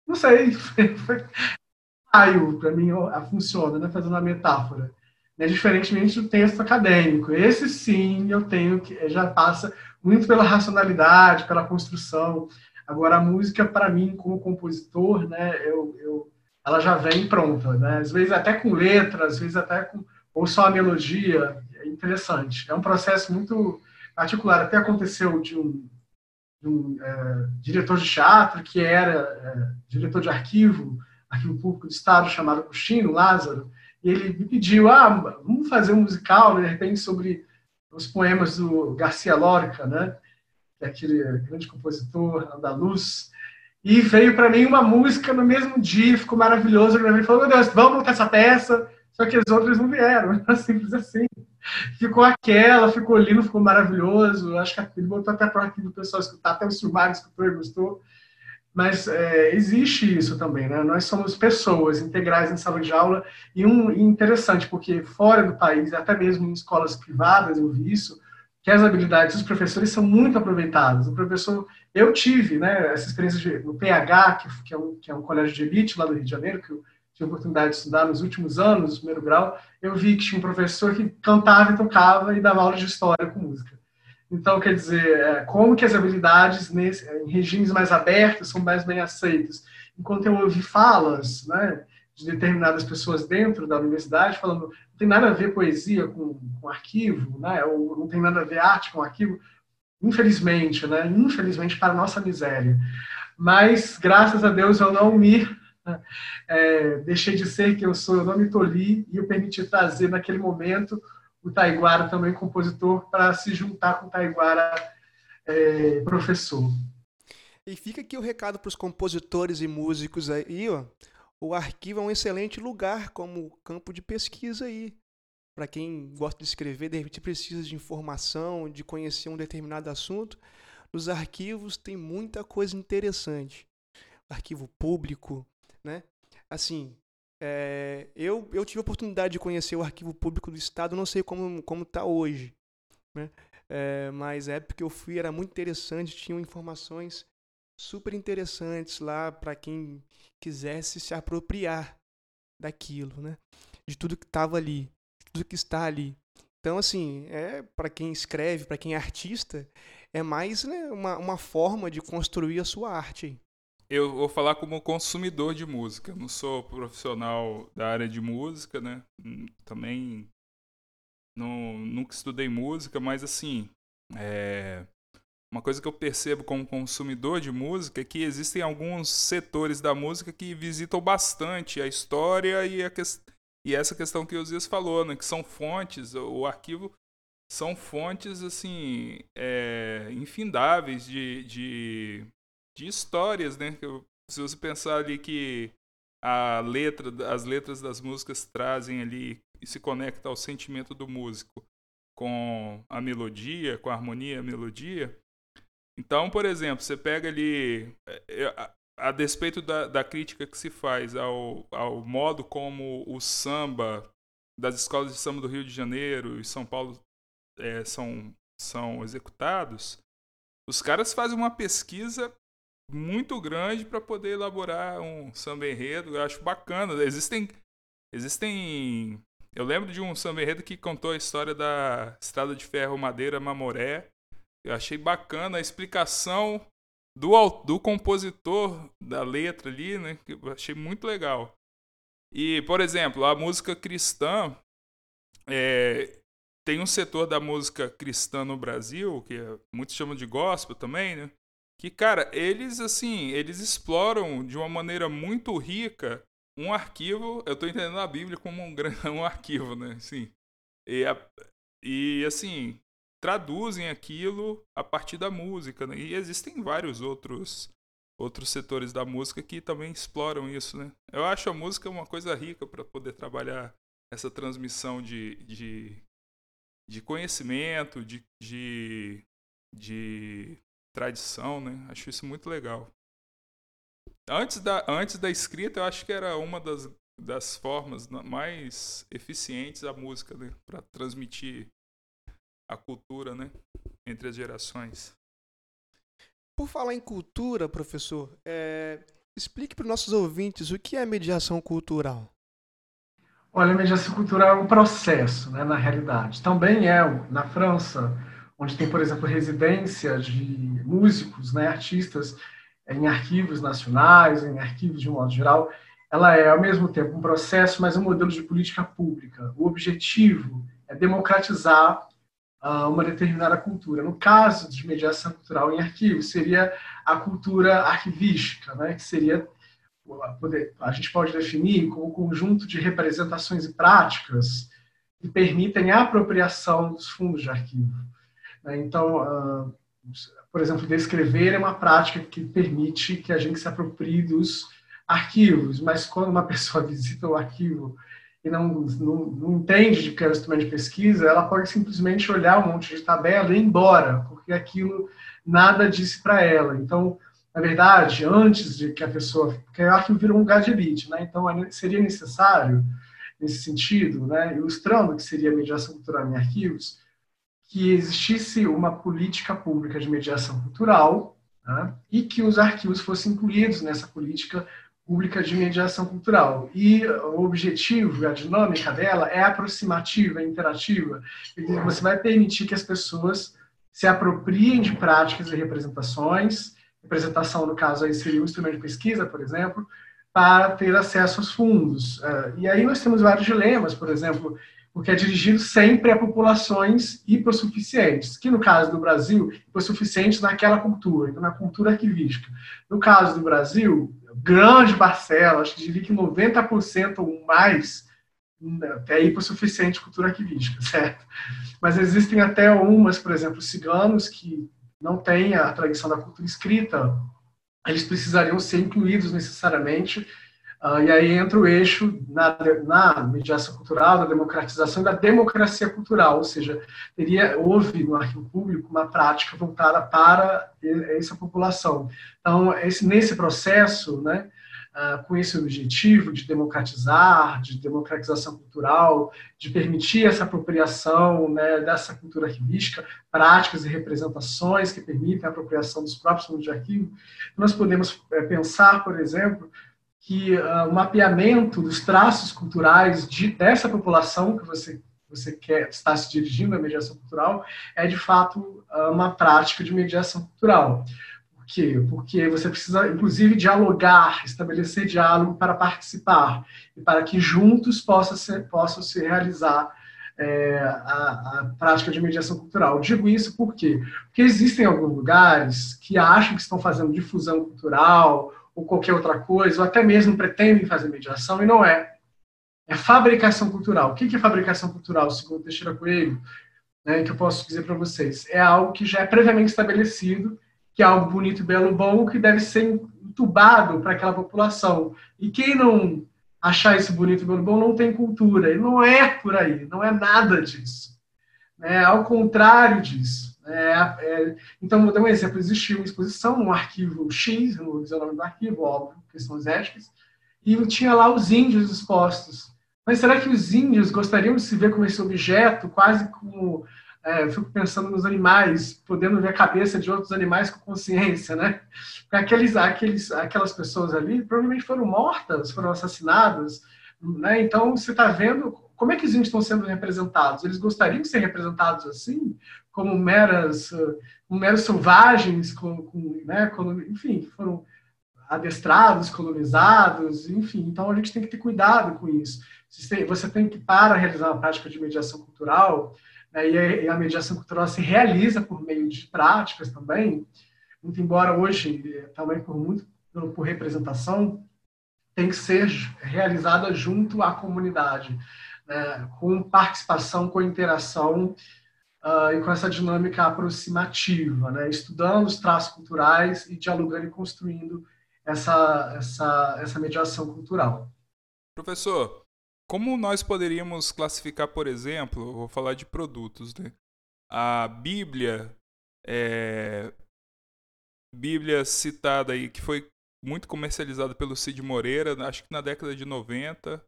Não sei. Raio, para mim, funciona, né? fazendo uma metáfora. Né? Diferentemente do texto acadêmico. Esse sim, eu tenho que. Já passa muito pela racionalidade, pela construção. Agora, a música, para mim, como compositor, né, eu, eu ela já vem pronta, né? Às vezes até com letra, às vezes até com ou só a melodia, é interessante. É um processo muito particular. Até aconteceu de um, de um é, diretor de teatro que era é, diretor de arquivo, arquivo público do Estado, chamado Agostinho Lázaro, e ele me pediu, ah, vamos fazer um musical, de repente, sobre os poemas do Garcia Lorca, né? É aquele grande compositor andaluz, e veio para mim uma música no mesmo dia, ficou maravilhoso. Ele falou: Meu Deus, vamos montar essa peça. Só que as outras não vieram, simples assim. Ficou aquela, ficou lindo, ficou maravilhoso. Acho que ele botou até para do pessoal escutar, até o Silmar escutou e gostou. Mas é, existe isso também, né? Nós somos pessoas integrais em sala de aula e um e interessante porque fora do país, até mesmo em escolas privadas, eu vi isso, que as habilidades dos professores são muito aproveitadas. O professor, eu tive, né, essa experiência de, no PH, que, que, é um, que é um colégio de elite lá do Rio de Janeiro, que eu tive a oportunidade de estudar nos últimos anos, no primeiro grau, eu vi que tinha um professor que cantava e tocava e dava aula de história com música. Então, quer dizer, é, como que as habilidades nesse, em regimes mais abertos são mais bem aceitas? Enquanto eu ouvi falas né, de determinadas pessoas dentro da universidade falando não tem nada a ver poesia com, com arquivo, né, ou não tem nada a ver arte com arquivo, infelizmente, né, infelizmente para nossa miséria. Mas, graças a Deus, eu não me é, deixei de ser quem eu sou, eu não me tolhi e eu permiti trazer naquele momento o Taiguara também compositor para se juntar com o Taiguara é, professor. E fica aqui o recado para os compositores e músicos aí, ó. O arquivo é um excelente lugar como campo de pesquisa aí. Para quem gosta de escrever, de repente precisa de informação, de conhecer um determinado assunto. Nos arquivos tem muita coisa interessante. Arquivo público, né? Assim, é, eu, eu tive a oportunidade de conhecer o arquivo público do Estado, não sei como está hoje, né? É, mas a época que eu fui era muito interessante, tinham informações super interessantes lá para quem quisesse se apropriar daquilo, né? De tudo que estava ali, de tudo que está ali. Então, assim, é para quem escreve, para quem é artista, é mais né, uma, uma forma de construir a sua arte eu vou falar como consumidor de música. Eu não sou profissional da área de música, né? Hum, também não, nunca estudei música, mas assim, é, uma coisa que eu percebo como consumidor de música é que existem alguns setores da música que visitam bastante a história e, a que, e essa questão que o Zias falou, né? Que são fontes, o arquivo são fontes assim é, infindáveis de, de de histórias, né? Se você pensar ali que a letra, as letras das músicas trazem ali e se conecta ao sentimento do músico com a melodia, com a harmonia, a melodia. Então, por exemplo, você pega ali, é, a, a despeito da, da, crítica que se faz ao, ao modo como o samba das escolas de samba do Rio de Janeiro e São Paulo é, são, são executados, os caras fazem uma pesquisa muito grande para poder elaborar um samba enredo. Eu acho bacana. Existem existem eu lembro de um samba enredo que contou a história da Estrada de Ferro Madeira Mamoré. Eu achei bacana a explicação do, do compositor da letra ali, né? Eu achei muito legal. E, por exemplo, a música cristã é, tem um setor da música cristã no Brasil, que é, muitos chamam de gospel também, né? Que, cara, eles, assim, eles exploram de uma maneira muito rica um arquivo. Eu estou entendendo a Bíblia como um, um arquivo, né? Assim, e, a, e, assim, traduzem aquilo a partir da música, né? E existem vários outros outros setores da música que também exploram isso, né? Eu acho a música uma coisa rica para poder trabalhar essa transmissão de, de, de conhecimento, de, de, de tradição, né? Acho isso muito legal. Antes da, antes da escrita, eu acho que era uma das, das formas mais eficientes da música, né? Para transmitir a cultura, né? Entre as gerações. Por falar em cultura, professor, é... explique para os nossos ouvintes o que é mediação cultural. Olha, a mediação cultural é um processo, né, na realidade. Também é, na França, onde tem, por exemplo, residências de músicos, né, artistas, em arquivos nacionais, em arquivos de um modo geral, ela é, ao mesmo tempo, um processo, mas um modelo de política pública. O objetivo é democratizar uh, uma determinada cultura. No caso de mediação cultural em arquivos, seria a cultura arquivística, né, que seria a gente pode definir como um conjunto de representações e práticas que permitem a apropriação dos fundos de arquivo. Né? Então, ah, por exemplo, descrever é uma prática que permite que a gente se aproprie dos arquivos, mas quando uma pessoa visita o arquivo e não, não, não entende de que é um instrumento de pesquisa, ela pode simplesmente olhar um monte de tabela e ir embora, porque aquilo nada disse para ela. Então, na verdade, antes de que a pessoa. Porque o arquivo virou um lugar de elite, né? Então seria necessário, nesse sentido, né, ilustrando o que seria a mediação cultural em arquivos, que existisse uma política pública de mediação cultural né, e que os arquivos fossem incluídos nessa política pública de mediação cultural. E o objetivo, a dinâmica dela é aproximativa, é interativa. Você vai permitir que as pessoas se apropriem de práticas e representações representação, no caso, aí seria um instrumento de pesquisa, por exemplo, para ter acesso aos fundos. É, e aí nós temos vários dilemas, por exemplo, porque é dirigido sempre a populações hipossuficientes, que no caso do Brasil, hipossuficientes naquela cultura, então na cultura arquivística. No caso do Brasil, grande parcela, acho que diria que 90% ou mais, é hipossuficiente cultura arquivística, certo? Mas existem até umas, por exemplo, ciganos, que não tem a tradição da cultura escrita, eles precisariam ser incluídos necessariamente. Uh, e aí entra o eixo na, na mediação cultural, da democratização da democracia cultural, ou seja, teria, houve no arquivo público uma prática voltada para essa população. Então, esse, nesse processo, né, uh, com esse objetivo de democratizar, de democratização cultural, de permitir essa apropriação né, dessa cultura arquivística, práticas e representações que permitem a apropriação dos próprios fundos de arquivo, nós podemos é, pensar, por exemplo, que uh, o mapeamento dos traços culturais de, dessa população que você você quer está se dirigindo à mediação cultural é de fato uma prática de mediação cultural quê? Porque você precisa, inclusive, dialogar, estabelecer diálogo para participar e para que juntos possa ser, possam se realizar é, a, a, prática de mediação cultural. Digo isso por quê? Porque existem alguns lugares que acham que estão fazendo difusão cultural ou qualquer outra coisa, ou até mesmo pretendem fazer mediação, e não é. É fabricação cultural. O que é fabricação cultural, segundo Teixeira Coelho? Né, que eu posso dizer para vocês? É algo que já é previamente estabelecido que é algo bonito, belo, bom, que deve ser entubado para aquela população. E quem não achar isso bonito, belo, bom, não tem cultura. E não é por aí, não é nada disso. É ao contrário disso. É, é, então, vou dar um exemplo. Existiu uma exposição um arquivo X, não vou dizer o nome do arquivo, óbvio, questões éticas, e tinha lá os índios expostos. Mas será que os índios gostariam de se ver como esse objeto, quase como é, fico pensando nos animais, podendo ver a cabeça de outros animais com consciência, né? Aqueles, aqueles, aquelas pessoas ali provavelmente foram mortas, foram assassinadas, né? Então você está vendo como é que os índios estão sendo representados. Eles gostariam de ser representados assim, como meras, meros selvagens, com, com, né? enfim, foram adestrados, colonizados, enfim. Então a gente tem que ter cuidado com isso. Você tem que para realizar uma prática de mediação cultural né, e a mediação cultural se realiza por meio de práticas também, muito embora hoje, também por muito por representação, tem que ser realizada junto à comunidade, né, com participação, com interação uh, e com essa dinâmica aproximativa, né, estudando os traços culturais e dialogando e construindo essa, essa, essa mediação cultural. Professor, como nós poderíamos classificar, por exemplo, vou falar de produtos, né? A Bíblia, é, Bíblia citada aí, que foi muito comercializada pelo Cid Moreira, acho que na década de 90,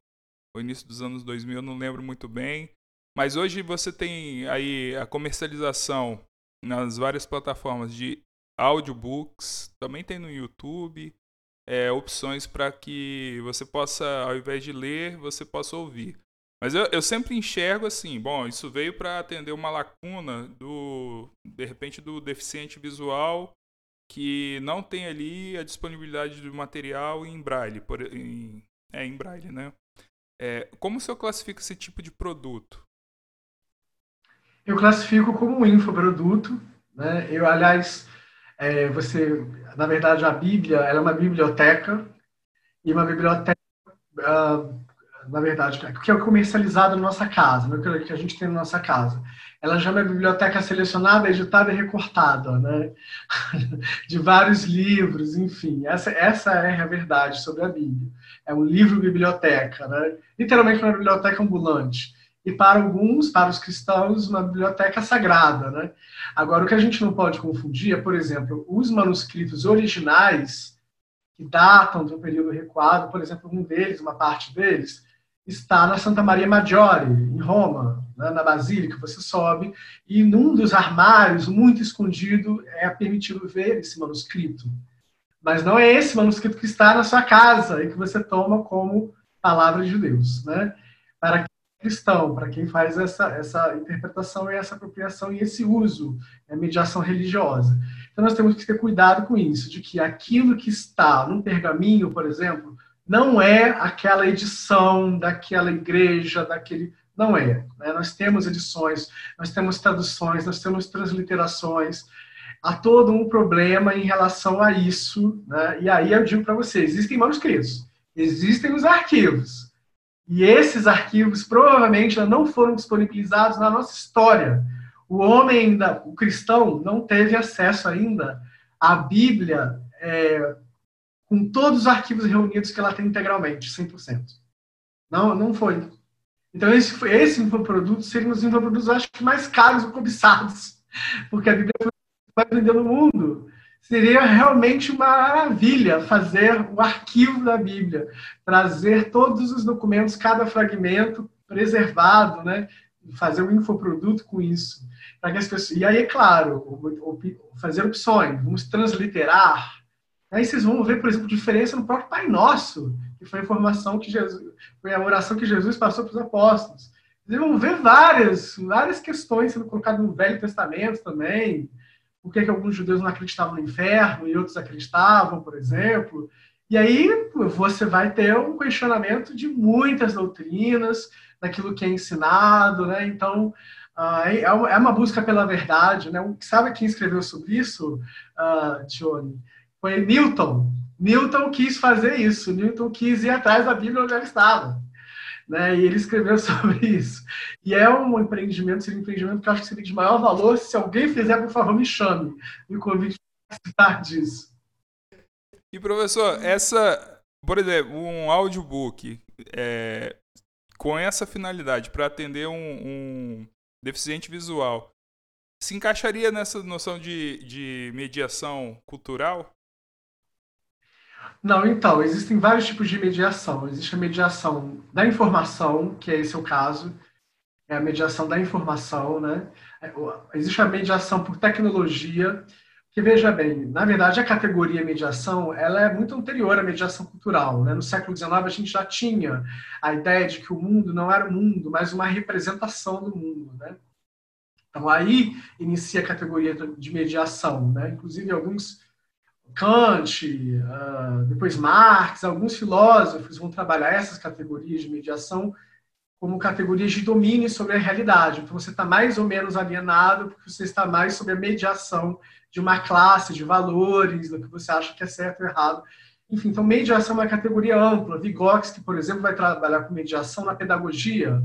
ou início dos anos 2000, eu não lembro muito bem. Mas hoje você tem aí a comercialização nas várias plataformas de audiobooks, também tem no YouTube, é, opções para que você possa, ao invés de ler, você possa ouvir. Mas eu, eu sempre enxergo assim, bom, isso veio para atender uma lacuna do, de repente, do deficiente visual que não tem ali a disponibilidade do material em braille, por, em, é, em braille, né? É, como o senhor classifica esse tipo de produto? Eu classifico como um infoproduto, né? Eu, aliás, é, você, na verdade, a Bíblia ela é uma biblioteca e uma biblioteca, uh, na verdade, que é comercializada na nossa casa, né, que a gente tem na nossa casa. Ela já é uma biblioteca selecionada, editada e recortada, né? de vários livros, enfim. Essa, essa é a verdade sobre a Bíblia. É um livro-biblioteca, né? literalmente uma biblioteca ambulante. E para alguns, para os cristãos, uma biblioteca sagrada. Né? Agora, o que a gente não pode confundir é, por exemplo, os manuscritos originais, que datam do período recuado, por exemplo, um deles, uma parte deles, está na Santa Maria Maggiore, em Roma, né, na Basílica. Você sobe e num dos armários, muito escondido, é permitido ver esse manuscrito. Mas não é esse manuscrito que está na sua casa e que você toma como palavra de Deus. Né? Para cristão, para quem faz essa, essa interpretação e essa apropriação e esse uso, é mediação religiosa. Então nós temos que ter cuidado com isso, de que aquilo que está num pergaminho, por exemplo, não é aquela edição daquela igreja, daquele. Não é. Né? Nós temos edições, nós temos traduções, nós temos transliterações. Há todo um problema em relação a isso. Né? E aí eu digo para vocês: existem manuscritos, existem os arquivos. E esses arquivos provavelmente não foram disponibilizados na nossa história. O homem ainda, o cristão, não teve acesso ainda à Bíblia é, com todos os arquivos reunidos que ela tem integralmente, 100%. Não, não foi. Então, esse, esse infoproduto seria um dos infoprodutos, acho que, mais caros e cobiçados, porque a Bíblia vai vender no mundo. Seria realmente uma maravilha fazer o arquivo da Bíblia, trazer todos os documentos, cada fragmento preservado, né? fazer um infoproduto com isso. Para que as pessoas... E aí, é claro, fazer opções, vamos transliterar, Aí vocês vão ver, por exemplo, diferença no próprio Pai Nosso, que foi a informação que Jesus, foi a oração que Jesus passou para os apóstolos. Vocês vão ver várias, várias questões sendo colocadas no Velho Testamento também. Por que, que alguns judeus não acreditavam no inferno e outros acreditavam, por exemplo. E aí você vai ter um questionamento de muitas doutrinas, daquilo que é ensinado, né? Então, uh, é uma busca pela verdade, né? Sabe quem escreveu sobre isso, uh, Johnny? Foi Newton. Newton quis fazer isso. Newton quis ir atrás da Bíblia onde ela estava. Né? E ele escreveu sobre isso. E é um empreendimento, seria um empreendimento que eu acho que seria de maior valor. Se alguém fizer, por favor, me chame. Me convide para participar disso. E, professor, essa, por exemplo, um audiobook é, com essa finalidade para atender um, um, deficiente visual, se encaixaria nessa noção de, de mediação cultural? Não, então, existem vários tipos de mediação. Existe a mediação da informação, que é esse o caso, é a mediação da informação, né? É, existe a mediação por tecnologia, que veja bem, na verdade a categoria mediação, ela é muito anterior à mediação cultural, né? No século XIX a gente já tinha a ideia de que o mundo não era o mundo, mas uma representação do mundo, né? Então aí inicia a categoria de mediação, né? Inclusive alguns Kant, uh, depois Marx, alguns filósofos vão trabalhar essas categorias de mediação como categorias de domínio sobre a realidade. Então, você está mais ou menos alienado porque você está mais sobre a mediação de uma classe, de valores, do que você acha que é certo ou errado. Enfim, então, mediação é uma categoria ampla. Vygotsky, por exemplo, vai trabalhar com mediação na pedagogia,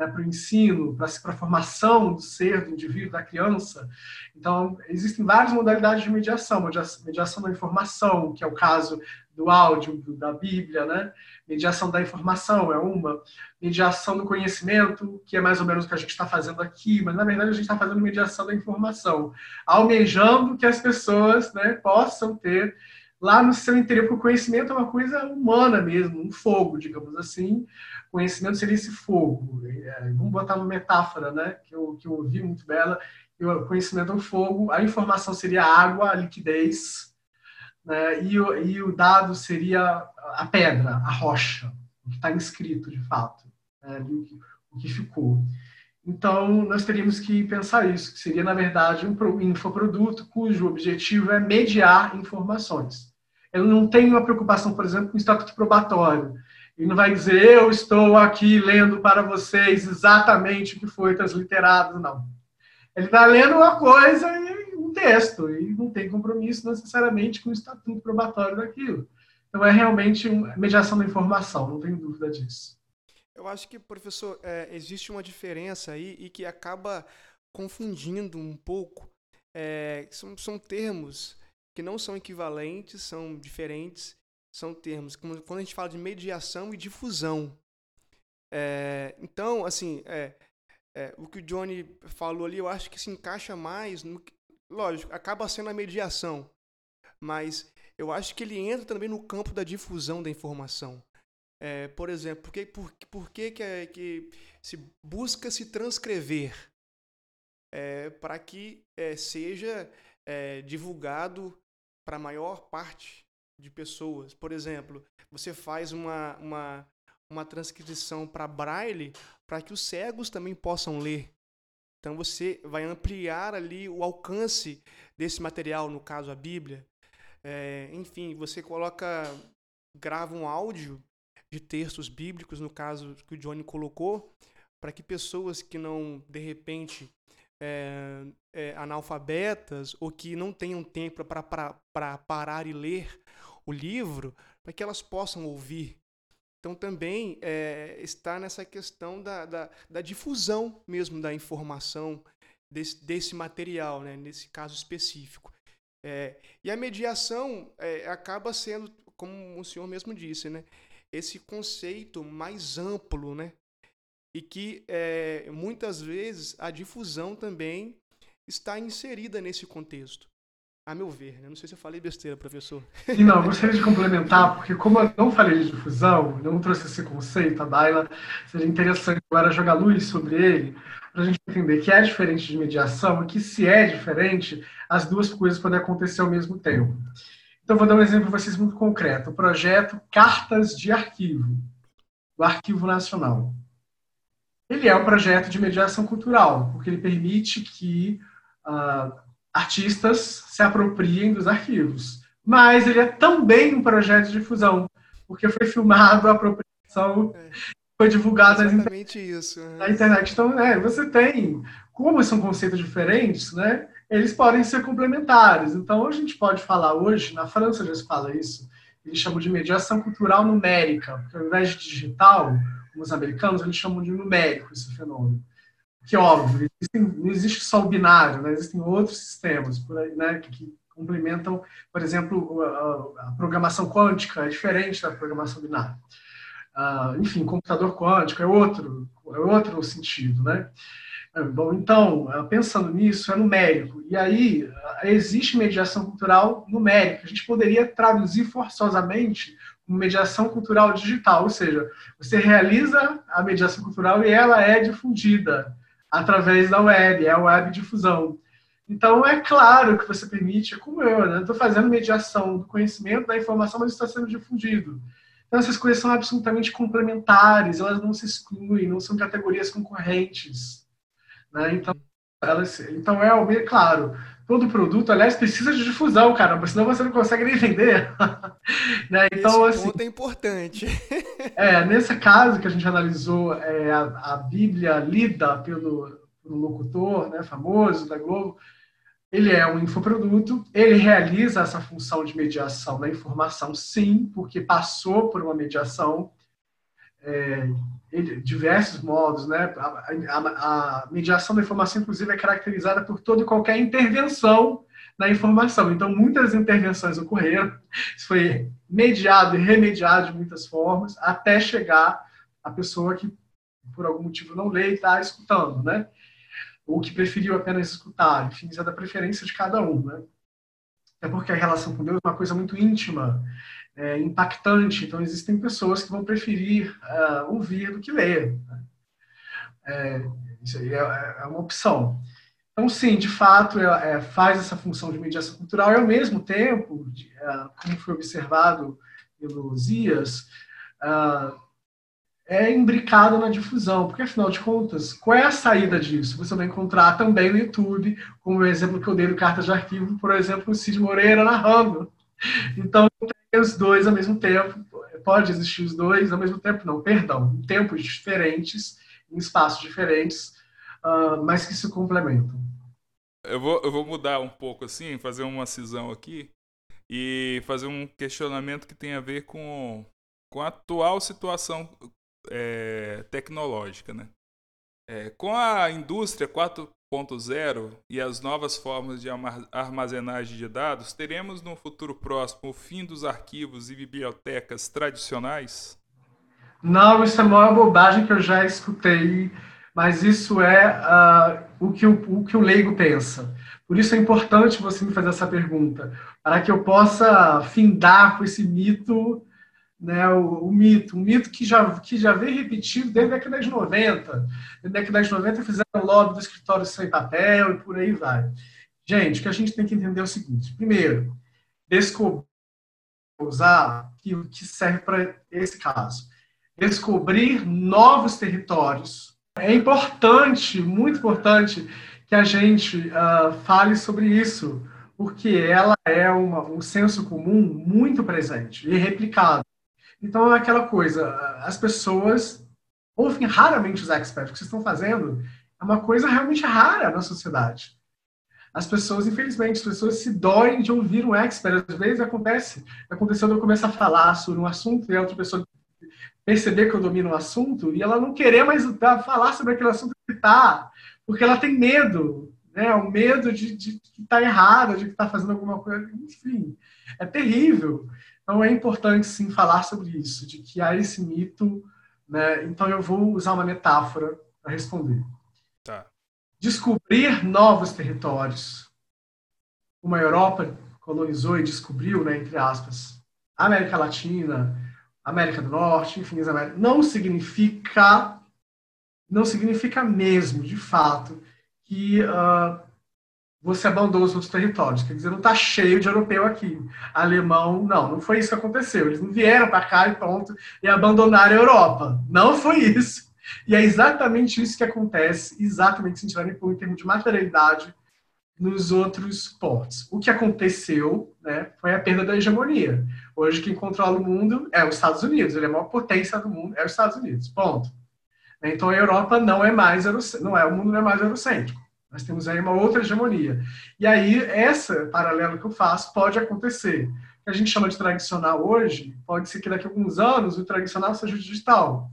né, para o ensino, para a formação do ser, do indivíduo, da criança. Então, existem várias modalidades de mediação. Mediação da informação, que é o caso do áudio, da Bíblia, né? Mediação da informação é uma. Mediação do conhecimento, que é mais ou menos o que a gente está fazendo aqui, mas na verdade a gente está fazendo mediação da informação, almejando que as pessoas né, possam ter lá no seu interior, porque o conhecimento é uma coisa humana mesmo, um fogo, digamos assim, conhecimento seria esse fogo. É, vamos botar uma metáfora, né? Que eu, que eu ouvi muito bela. O conhecimento é um fogo, a informação seria a água, a liquidez, né? e, o, e o dado seria a pedra, a rocha, o que está inscrito de fato, né? o, que, o que ficou. Então, nós teríamos que pensar isso, que seria, na verdade, um infoproduto cujo objetivo é mediar informações. Eu não tenho uma preocupação, por exemplo, com o estatuto probatório e não vai dizer, eu estou aqui lendo para vocês exatamente o que foi transliterado, não. Ele está lendo uma coisa e um texto, e não tem compromisso necessariamente com o estatuto probatório daquilo. Então, é realmente uma mediação da informação, não tenho dúvida disso. Eu acho que, professor, é, existe uma diferença aí e que acaba confundindo um pouco. É, são, são termos que não são equivalentes, são diferentes são termos como quando a gente fala de mediação e difusão. É, então, assim, é, é, o que o Johnny falou ali, eu acho que se encaixa mais, no, lógico, acaba sendo a mediação, mas eu acho que ele entra também no campo da difusão da informação. É, por exemplo, por que, por, por que, que, é, que se busca se transcrever é, para que é, seja é, divulgado para a maior parte de pessoas? Por exemplo, você faz uma, uma, uma transcrição para braille para que os cegos também possam ler. Então você vai ampliar ali o alcance desse material, no caso a Bíblia. É, enfim, você coloca, grava um áudio de textos bíblicos, no caso que o Johnny colocou, para que pessoas que não, de repente, é, é, analfabetas ou que não tenham tempo para parar e ler o livro, para que elas possam ouvir então também é, está nessa questão da, da, da, difusão mesmo da informação desse, desse material, né, nesse caso específico. É, e a mediação é, acaba sendo, como o senhor mesmo disse, né, esse conceito mais amplo, né, e que é, muitas vezes a difusão também está inserida nesse contexto a meu ver. Né? Não sei se eu falei besteira, professor. E não, gostaria de complementar, porque como eu não falei de difusão, não trouxe esse conceito, a Daila, seria interessante agora jogar luz sobre ele, para a gente entender que é diferente de mediação e que se é diferente, as duas coisas podem acontecer ao mesmo tempo. Então, vou dar um exemplo para vocês muito concreto. O projeto Cartas de Arquivo, do Arquivo Nacional. Ele é um projeto de mediação cultural, porque ele permite que uh, artistas se apropriem dos arquivos. Mas ele é também um projeto de difusão, porque foi filmado a apropriação, é. foi divulgado Exatamente na, isso, né? na internet. Então, né, você tem, como são conceitos diferentes, né, eles podem ser complementares. Então, a gente pode falar hoje, na França já se fala isso, eles chamam de mediação cultural numérica, porque ao invés de digital, os americanos, eles chamam de numérico esse fenômeno que óbvio, existem, não existe só o binário, né? existem outros sistemas por aí, né, que, que complementam, por exemplo, a, a, programação quântica é diferente da programação binária. Uh, enfim, computador quântico é outro, é outro sentido, né? É, bom, então, ah, pensando nisso, é numérico. E aí, ah, existe mediação cultural numérica. A gente poderia traduzir forçosamente mediação cultural digital, ou seja, você realiza a mediação cultural e ela é difundida através da web, é a web difusão. Então, é claro que você permite, como eu, né? Estou fazendo mediação do conhecimento, da informação, mas está sendo difundido. Então, essas coisas são absolutamente complementares, elas não se excluem, não são categorias concorrentes. Né? Então, elas, então, é, é claro, todo produto, aliás, precisa de difusão, cara, senão você não consegue nem vender. né? Então, Esse assim, ponto é importante. é, nesse caso que a gente analisou é, a, a, Bíblia lida pelo, pelo locutor né, famoso da Globo, ele é um infoproduto, ele realiza essa função de mediação da informação, sim, porque passou por uma mediação é, diversos modos, né? A, a, a, mediação da informação, inclusive, é caracterizada por toda e qualquer intervenção na informação. Então, muitas intervenções ocorreram, isso foi mediado e remediado de muitas formas, até chegar a pessoa que, por algum motivo, não lê e está escutando, né? Ou que preferiu apenas escutar. Enfim, isso é da preferência de cada um, né? É porque a relação com Deus é uma coisa muito íntima é, impactante. Então, existem pessoas que vão preferir uh, ouvir do que ler. Né? É, isso aí é, é, uma opção. Então, sim, de fato, é, é, faz essa função de mediação cultural e, ao mesmo tempo, de, uh, como foi observado pelo Zias, uh, é imbricado na difusão, porque, afinal de contas, qual é a saída disso? Você vai encontrar também no YouTube, como o exemplo que eu dei do Cartas de Arquivo, por exemplo, o Cid Moreira narrando. Então, os dois ao mesmo tempo. Pode existir os dois ao mesmo tempo, não, perdão, em tempos diferentes, em espaços diferentes, uh, mas que se complementam. Eu vou, eu vou mudar um pouco assim, fazer uma cisão aqui e fazer um questionamento que tem a ver com, com a atual situação é, tecnológica, né? É, com a indústria 4, 4.0 e as novas formas de armazenagem de dados, teremos no futuro próximo o fim dos arquivos e bibliotecas tradicionais? Não, isso é a maior bobagem que eu já escutei, mas isso é uh, o, que o, o que o leigo pensa. Por isso é importante você me fazer essa pergunta, para que eu possa findar com esse mito, né, o, o mito, um mito que já, que já vem repetido desde a década de 90. Desde a década de 90 fizeram lobby do escritório sem papel e por aí vai. Gente, o que a gente tem que entender é o seguinte: primeiro, descobrir usar que serve para esse caso. Descobrir novos territórios. É importante, muito importante, que a gente uh, fale sobre isso, porque ela é uma, um senso comum muito presente e replicado. Então, é aquela coisa, as pessoas ouvem raramente os experts. O que vocês estão fazendo é uma coisa realmente rara na sociedade. As pessoas, infelizmente, as pessoas se doem de ouvir um expert. Às vezes acontece. Aconteceu de eu começar a falar sobre um assunto e a outra pessoa perceber que eu domino o assunto e ela não querer mais falar sobre aquele assunto que está, porque ela tem medo, né? O medo de, que está errado, de que está fazendo alguma coisa. Enfim, é terrível. Então é importante sim falar sobre isso, de que há esse mito. Né? Então eu vou usar uma metáfora para responder descobrir novos territórios. Como a Europa colonizou e descobriu, né, entre aspas, a América Latina, América do Norte, enfim, não significa não significa mesmo, de fato, que uh, você abandonou os outros territórios. Quer dizer, não está cheio de europeu aqui. Alemão, não, não foi isso que aconteceu. Eles não vieram para cá e pronto, e abandonaram a Europa. Não foi isso. E é exatamente isso que acontece, exatamente se tirarem por em termos de materialidade nos outros portos. O que aconteceu né, foi a perda da hegemonia. Hoje quem controla o mundo é os Estados Unidos, ele é a maior potência do mundo, é os Estados Unidos, ponto. Então a Europa não é mais, não é, o mundo não é mais eurocêntrico. Nós temos aí uma outra hegemonia. E aí, essa paralelo que eu faço pode acontecer. O que a gente chama de tradicional hoje, pode ser que daqui a alguns anos o tradicional seja digital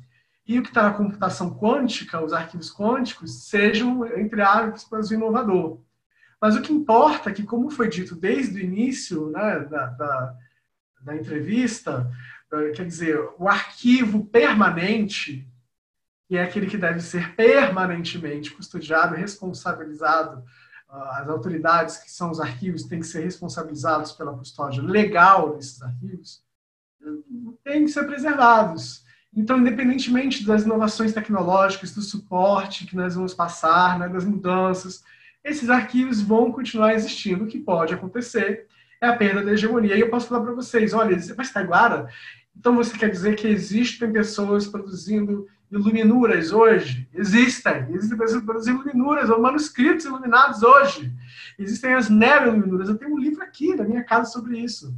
e o que está na computação quântica, os arquivos quânticos, sejam, entre aspas, o inovador. Mas o que importa é que, como foi dito desde o início né, da, da, da entrevista, eh, quer dizer, o arquivo permanente, que é aquele que deve ser permanentemente custodiado, responsabilizado, ah, as autoridades que são os arquivos têm que ser responsabilizados pela custódia legal desses arquivos, têm que ser preservados. Então, independentemente das inovações tecnológicas, do suporte que nós vamos passar, né, das mudanças, esses arquivos vão continuar existindo. O que pode acontecer é a perda da hegemonia. E eu posso falar para vocês, olha, mas Taiguara, então você quer dizer que existem pessoas produzindo iluminuras hoje? Existem. Existem pessoas produzindo iluminuras ou manuscritos iluminados hoje. Existem as neo-iluminuras. Eu tenho um livro aqui na minha casa sobre isso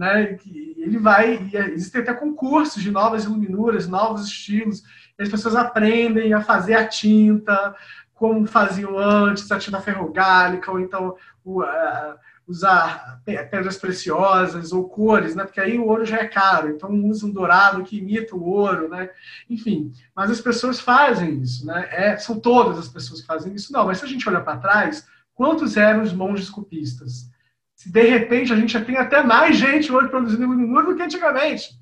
né? Ele vai, e existem até concursos de novas iluminuras, novos estilos, as pessoas aprendem a fazer a tinta como faziam antes, a tinta ferrogálica, ou então uh, usar pedras preciosas ou cores, né? Porque aí o ouro já é caro, então usa um dourado que imita o ouro, né? Enfim, mas as pessoas fazem isso, né? É, são todas as pessoas que fazem isso, não. Mas se a gente olhar para trás, quantos eram os monges copistas? Se de repente a gente já tem até mais gente hoje produzindo iluminura do que antigamente.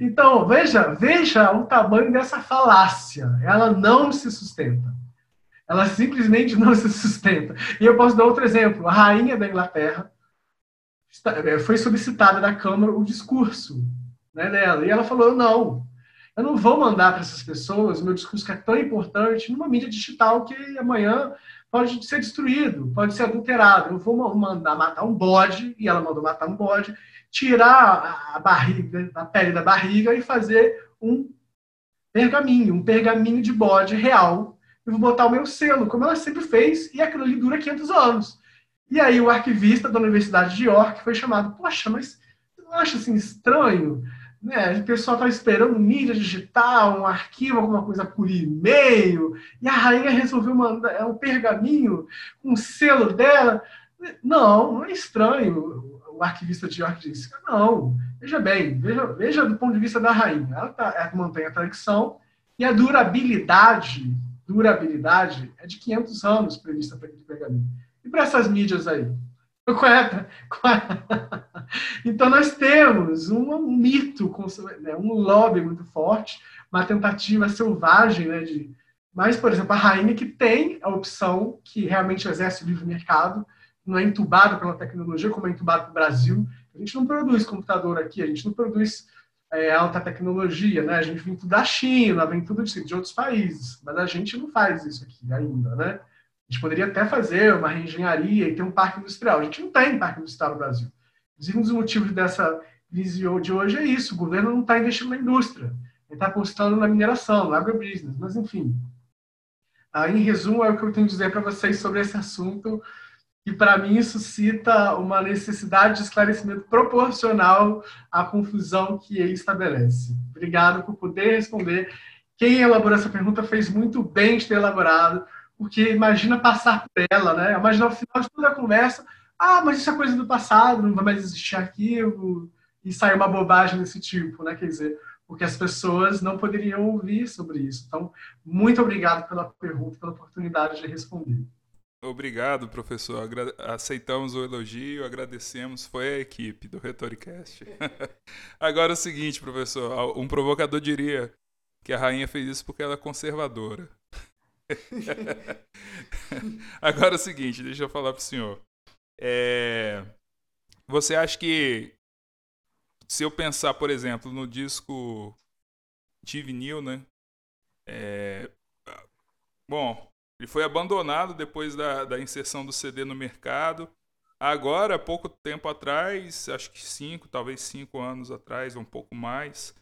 Então, veja, veja o tamanho dessa falácia. Ela não se sustenta. Ela simplesmente não se sustenta. E eu posso dar outro exemplo. A rainha da Inglaterra é, foi solicitada da Câmara o discurso né, dela. E ela falou: não, eu não vou mandar para essas pessoas o meu discurso que é tão importante numa mídia digital que amanhã pode ser destruído, pode ser adulterado. Eu vou mandar matar um bode, e ela mandou matar um bode, tirar a barriga, a pele da barriga e fazer um pergaminho, um pergaminho de bode real. Eu vou botar o meu selo, como ela sempre fez, e aquilo ali dura 500 anos. E aí o arquivista da Universidade de York foi chamado, poxa, mas não acha assim estranho? Né? O pessoal está esperando mídia digital, um arquivo, alguma coisa por e-mail, e a rainha resolveu mandar é um pergaminho com um selo dela. Não, não é estranho. O arquivista de York disse: não, veja bem, veja, veja do ponto de vista da rainha. Ela, tá, ela mantém a tradição e a durabilidade, durabilidade é de 500 anos prevista para aquele pergaminho. E para essas mídias aí? É, é? Então, nós temos um, mito, né, um lobby muito forte, uma tentativa selvagem, né, de mas, por exemplo, a rainha que tem a opção, que realmente exerce o livre mercado, não é entubado pela tecnologia, como é entubado no Brasil. A gente não produz computador aqui, a gente não produz é, alta tecnologia, né? A gente vem tudo da China, vem tudo de, de outros países, mas a gente não faz isso aqui ainda, né? A gente poderia até fazer uma reengenharia e ter um parque industrial. A gente não tem parque industrial no Brasil. Um dos motivos dessa visão de hoje é isso: o governo não está investindo na indústria, ele está apostando na mineração, no agrobusiness. Mas, enfim, ah, em resumo, é o que eu tenho a dizer para vocês sobre esse assunto, que para mim suscita uma necessidade de esclarecimento proporcional à confusão que ele estabelece. Obrigado por poder responder. Quem elaborou essa pergunta fez muito bem de ter elaborado, porque imagina passar por ela, né? Imagina ao final de toda a conversa, ah, mas isso é coisa do passado, não vai mais existir arquivo, e sai uma bobagem desse tipo, né? Quer dizer, porque as pessoas não poderiam ouvir sobre isso. Então, muito obrigado pela pergunta, pela oportunidade de responder. Obrigado, professor. Agra aceitamos o elogio, agradecemos. Foi a equipe do Retoricast. Agora é o seguinte, professor. Um provocador diria que a rainha fez isso porque ela é conservadora. Agora é o seguinte, deixa eu falar para o senhor. É... Você acha que se eu pensar, por exemplo, no disco de vinil, né? É... Bom, ele foi abandonado depois da, da inserção do CD no mercado. Agora, pouco tempo atrás, acho que cinco, talvez cinco anos atrás, um pouco mais,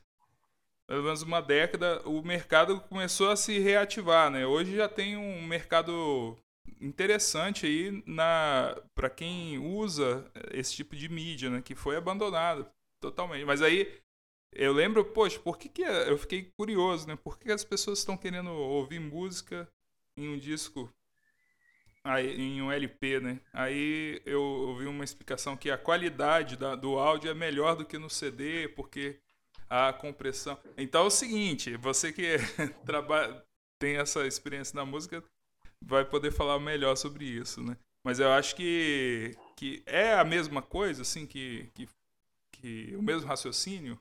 pelo menos uma década, o mercado começou a se reativar, né? Hoje já tem um mercado interessante aí na para quem usa esse tipo de mídia, né? Que foi abandonado totalmente. Mas aí eu lembro, poxa, por que, que eu fiquei curioso, né? Por que as pessoas estão querendo ouvir música em um disco, aí, em um LP, né? Aí eu ouvi uma explicação que a qualidade da, do áudio é melhor do que no CD, porque a compressão. Então é o seguinte, você que trabalha, tem essa experiência na música vai poder falar melhor sobre isso, né? Mas eu acho que, que é a mesma coisa, assim, que, que que o mesmo raciocínio?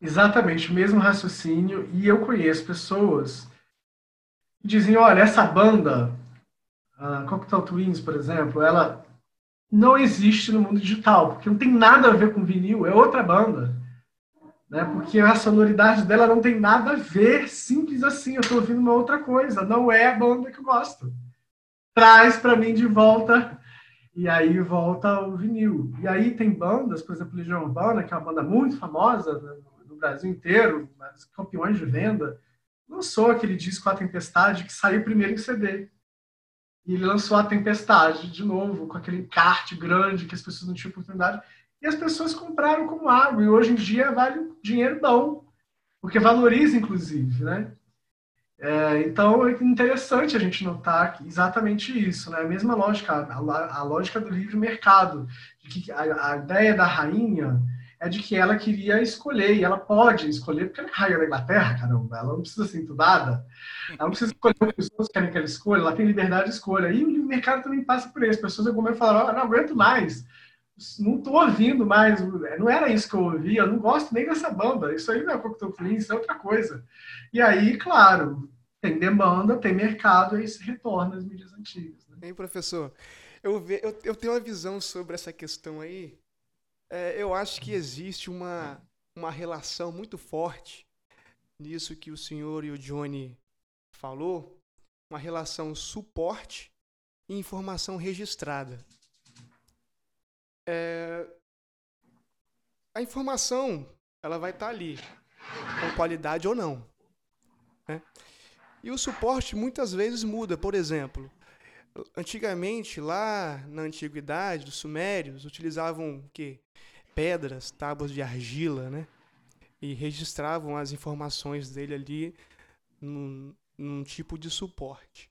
Exatamente, o mesmo raciocínio. E eu conheço pessoas dizem, olha, essa banda, a Cocktail Twins, por exemplo, ela não existe no mundo digital, porque não tem nada a ver com vinil, é outra banda. Né? Porque a sonoridade dela não tem nada a ver, simples assim, eu estou ouvindo uma outra coisa, não é a banda que eu gosto. Traz para mim de volta e aí volta o vinil. E aí tem bandas, por exemplo, Legião Urbana, que é uma banda muito famosa no Brasil inteiro, campeões de venda, lançou aquele disco A Tempestade, que saiu primeiro em CD. E ele lançou A Tempestade de novo, com aquele encarte grande que as pessoas não tinham oportunidade. E as pessoas compraram como água. E hoje em dia vale dinheiro bom, porque valoriza, inclusive, né? É, então é interessante a gente notar exatamente isso, né? a mesma lógica, a, a lógica do livre mercado, de que a, a, ideia da rainha é de que ela queria escolher, e ela pode escolher, porque ela é rainha da Inglaterra, caramba, ela não precisa ser entubada, ela não precisa escolher o que as pessoas querem que ela escolha, ela tem liberdade de escolha. E o mercado também passa por isso, as pessoas alguma vez falaram, oh, não aguento mais, não estou ouvindo mais, não era isso que eu ouvia, eu não gosto nem dessa banda, isso aí não é Cocktail Twins, isso é outra coisa. E aí, claro, tem demanda, tem mercado, e se retorna às mídias antigas. Né? Professor? Eu, ve, eu, eu, tenho uma visão sobre essa questão aí. É, eu acho que existe uma, uma relação muito forte nisso que o senhor e o Johnny falou, uma relação suporte e informação registrada. É, a informação ela vai estar ali, com qualidade ou não. Né? E o suporte muitas vezes muda. Por exemplo, antigamente, lá na antiguidade, os sumérios utilizavam o quê? pedras, tábuas de argila, né? E registravam as informações dele ali num, num tipo de suporte.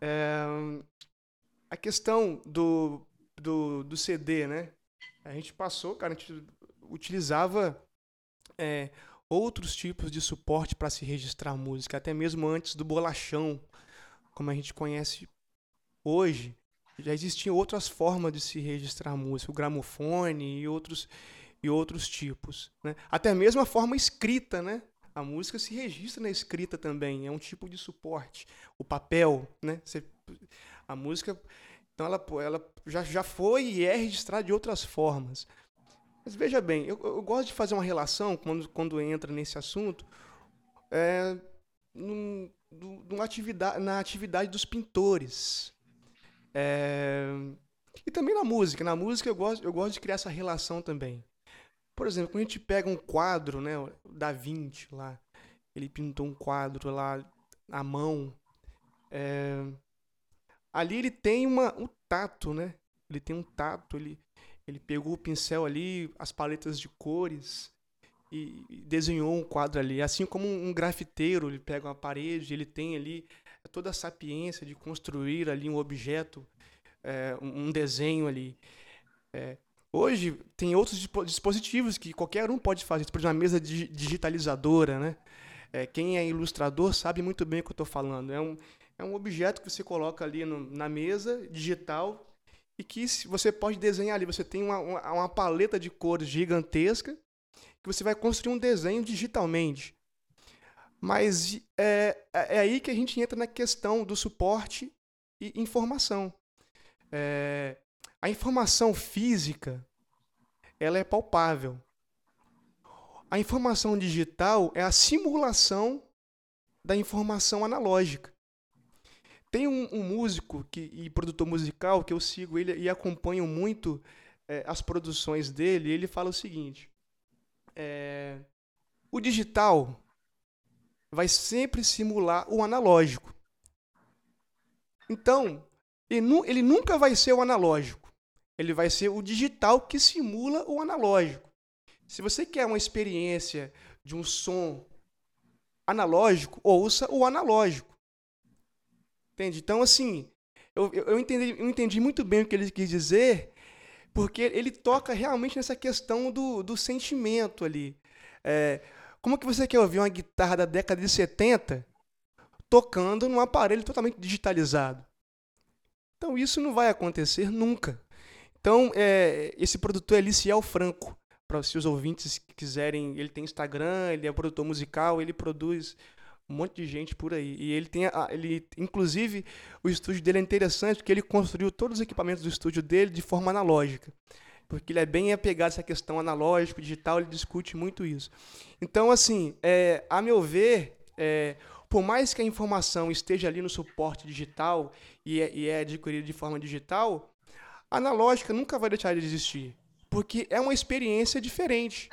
É, a questão do, do, do CD, né? A gente passou, cara, a gente utilizava é, outros tipos de suporte para se registrar música, até mesmo antes do bolachão, como a gente conhece hoje. Já existiam outras formas de se registrar música, o gramofone e outros, e outros tipos. Né? Até mesmo a forma escrita, né? A música se registra na escrita também, é um tipo de suporte. O papel, né? Você, a música, então ela, ela já, já foi e é registrada de outras formas. Mas veja bem, eu, eu gosto de fazer uma relação quando, quando entra nesse assunto é, num, atividade, na atividade dos pintores. É, e também na música. Na música eu gosto, eu gosto de criar essa relação também. Por exemplo, quando a gente pega um quadro, né, da Vinci lá, ele pintou um quadro lá à mão. É, ali ele tem uma, um tato, né? Ele tem um tato, ele, ele pegou o pincel ali, as paletas de cores e, desenhou um quadro ali. Assim como um grafiteiro, ele pega uma parede, ele tem ali toda a sapiência de construir ali um objeto, é, um desenho ali. É, hoje tem outros dispositivos que qualquer um pode fazer, por exemplo, uma mesa digitalizadora, né? É, quem é ilustrador sabe muito bem o que eu estou falando. É um, é um objeto que você coloca ali no, na mesa digital e que você pode desenhar ali. Você tem uma, uma, uma paleta de cores gigantesca que você vai construir um desenho digitalmente. Mas é, é, é aí que a gente entra na questão do suporte e informação. É, a informação física ela é palpável. A informação digital é a simulação da informação analógica. Tem um, um músico que, e produtor musical que eu sigo ele e acompanho muito é, as produções dele. ele fala o seguinte: é, o digital vai sempre simular o analógico. Então, ele, nu ele nunca vai ser o analógico. Ele vai ser o digital que simula o analógico. Se você quer uma experiência de um som analógico, ouça o analógico. Entende? Então, assim, eu, eu, entendi, eu entendi muito bem o que ele quis dizer, porque ele toca realmente nessa questão do, do sentimento ali. É, como que você quer ouvir uma guitarra da década de 70 tocando num aparelho totalmente digitalizado? Então isso não vai acontecer nunca. Então é, esse produtor é Liciel Franco. Para se os ouvintes quiserem, ele tem Instagram, ele é produtor musical, ele produz um monte de gente por aí. E ele tem, ele, inclusive, o estúdio dele é interessante porque ele construiu todos os equipamentos do estúdio dele de forma analógica porque ele é bem apegado a essa questão analógica, digital, ele discute muito isso. Então, assim, é, a meu ver, é, por mais que a informação esteja ali no suporte digital e é, e é adquirida de forma digital, a analógica nunca vai deixar de existir, porque é uma experiência diferente.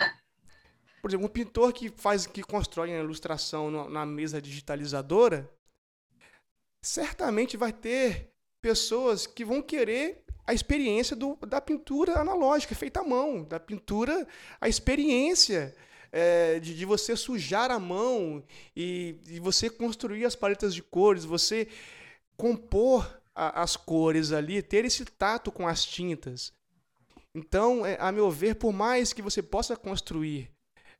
Por exemplo, um pintor que faz, que constrói a ilustração na mesa digitalizadora, certamente vai ter pessoas que vão querer a experiência do, da pintura analógica, feita à mão, da pintura, a experiência é, de, de, você sujar a mão e, e, você construir as paletas de cores, você compor a, as cores ali, ter esse tato com as tintas. Então, é, a meu ver, por mais que você possa construir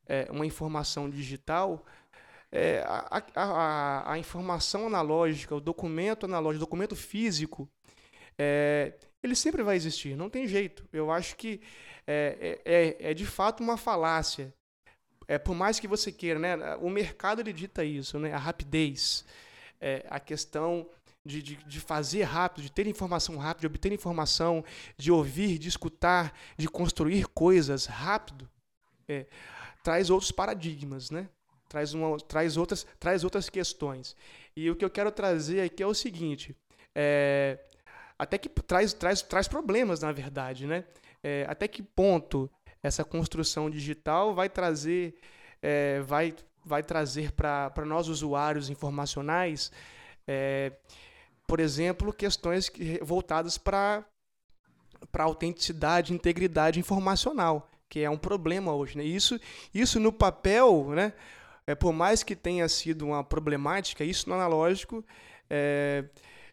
é, uma informação digital, é, a, a, a, informação analógica, o documento analógico, o documento físico, é, ele sempre vai existir, não tem jeito. Eu acho que é, é, é, é de fato uma falácia. É, por mais que você queira, né? O mercado ele dita isso, né? A rapidez, é, a questão de, de, de, fazer rápido, de ter informação rápida, de obter informação, de ouvir, de escutar, de construir coisas rápido, é, traz outros paradigmas, né? Traz, uma, traz, outras, traz outras questões. E o que eu quero trazer aqui é o seguinte: é, até que traz, traz, traz problemas, na verdade, né? É, até que ponto essa construção digital vai trazer, é, vai, vai trazer para nós usuários informacionais, é, por exemplo, questões voltadas para para autenticidade, integridade informacional, que é um problema hoje. Né? Isso, isso no papel, né? É, por mais que tenha sido uma problemática, isso no analógico é,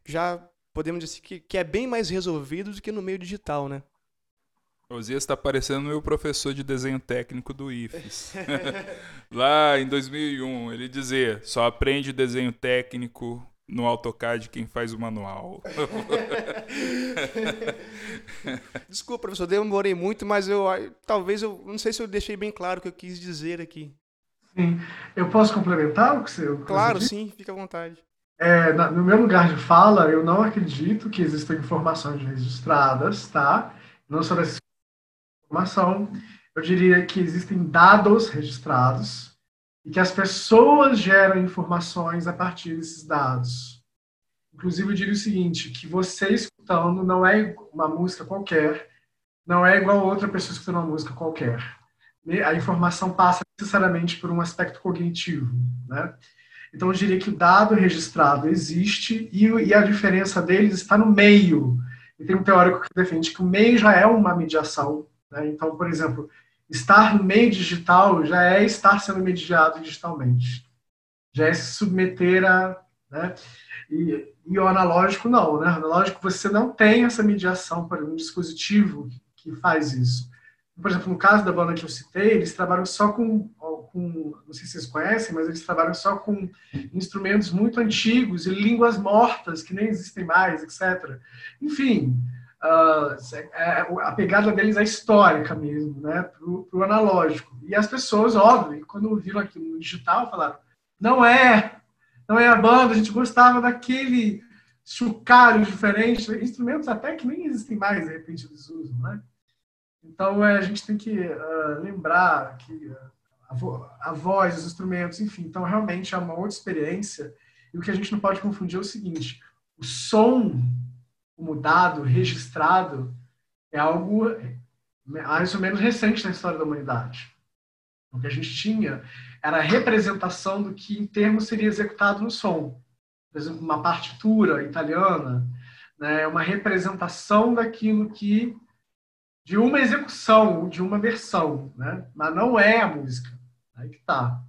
já podemos dizer que, que é bem mais resolvido do que no meio digital, né? Osias está parecendo meu professor de desenho técnico do IFES. Lá em 2001, ele dizia: só aprende desenho técnico no AutoCAD quem faz o manual. Desculpa, professor, demorei muito, mas eu talvez eu não sei se eu deixei bem claro o que eu quis dizer aqui. Sim. Eu posso complementar o que você. claro, sim, fica à vontade. É, no meu lugar de fala, eu não acredito que existam informações registradas, tá? Não só dessa informação. Eu diria que existem dados registrados e que as pessoas geram informações a partir desses dados. Inclusive, eu diria o seguinte, que você escutando não é uma música qualquer, não é igual outra pessoa escutando uma música qualquer. A informação passa necessariamente por um aspecto cognitivo, né? Então, eu diria que o dado registrado existe e, e a diferença deles está no meio. E tem um teórico que defende que o meio já é uma mediação. Né? Então, por exemplo, estar no meio digital já é estar sendo mediado digitalmente. Já é se submeter a. Né? E, e, o analógico não, né? O analógico você não tem essa mediação para um dispositivo que faz isso. Por exemplo, no caso da banda que eu citei, eles trabalham só com com, não sei se vocês conhecem, mas eles trabalham só com instrumentos muito antigos e línguas mortas que nem existem mais, etc. Enfim, uh, a pegada deles é histórica mesmo, né, para o analógico. E as pessoas, óbvio, quando viram aquilo no digital, falaram: não é, não é a banda, a gente gostava daquele chocalho diferente, instrumentos até que nem existem mais, de repente eles usam, né? Então, é, a gente tem que uh, lembrar que uh, a, vo a voz, os instrumentos, enfim. Então, realmente é uma outra experiência. E o que a gente não pode confundir é o seguinte: o som mudado, registrado, é algo mais ou menos recente na história da humanidade. O que a gente tinha era a representação do que em termos seria executado no som. Por exemplo, uma partitura italiana, né, uma representação daquilo que de uma execução, de uma versão, né? mas não é a música. Aí que tá.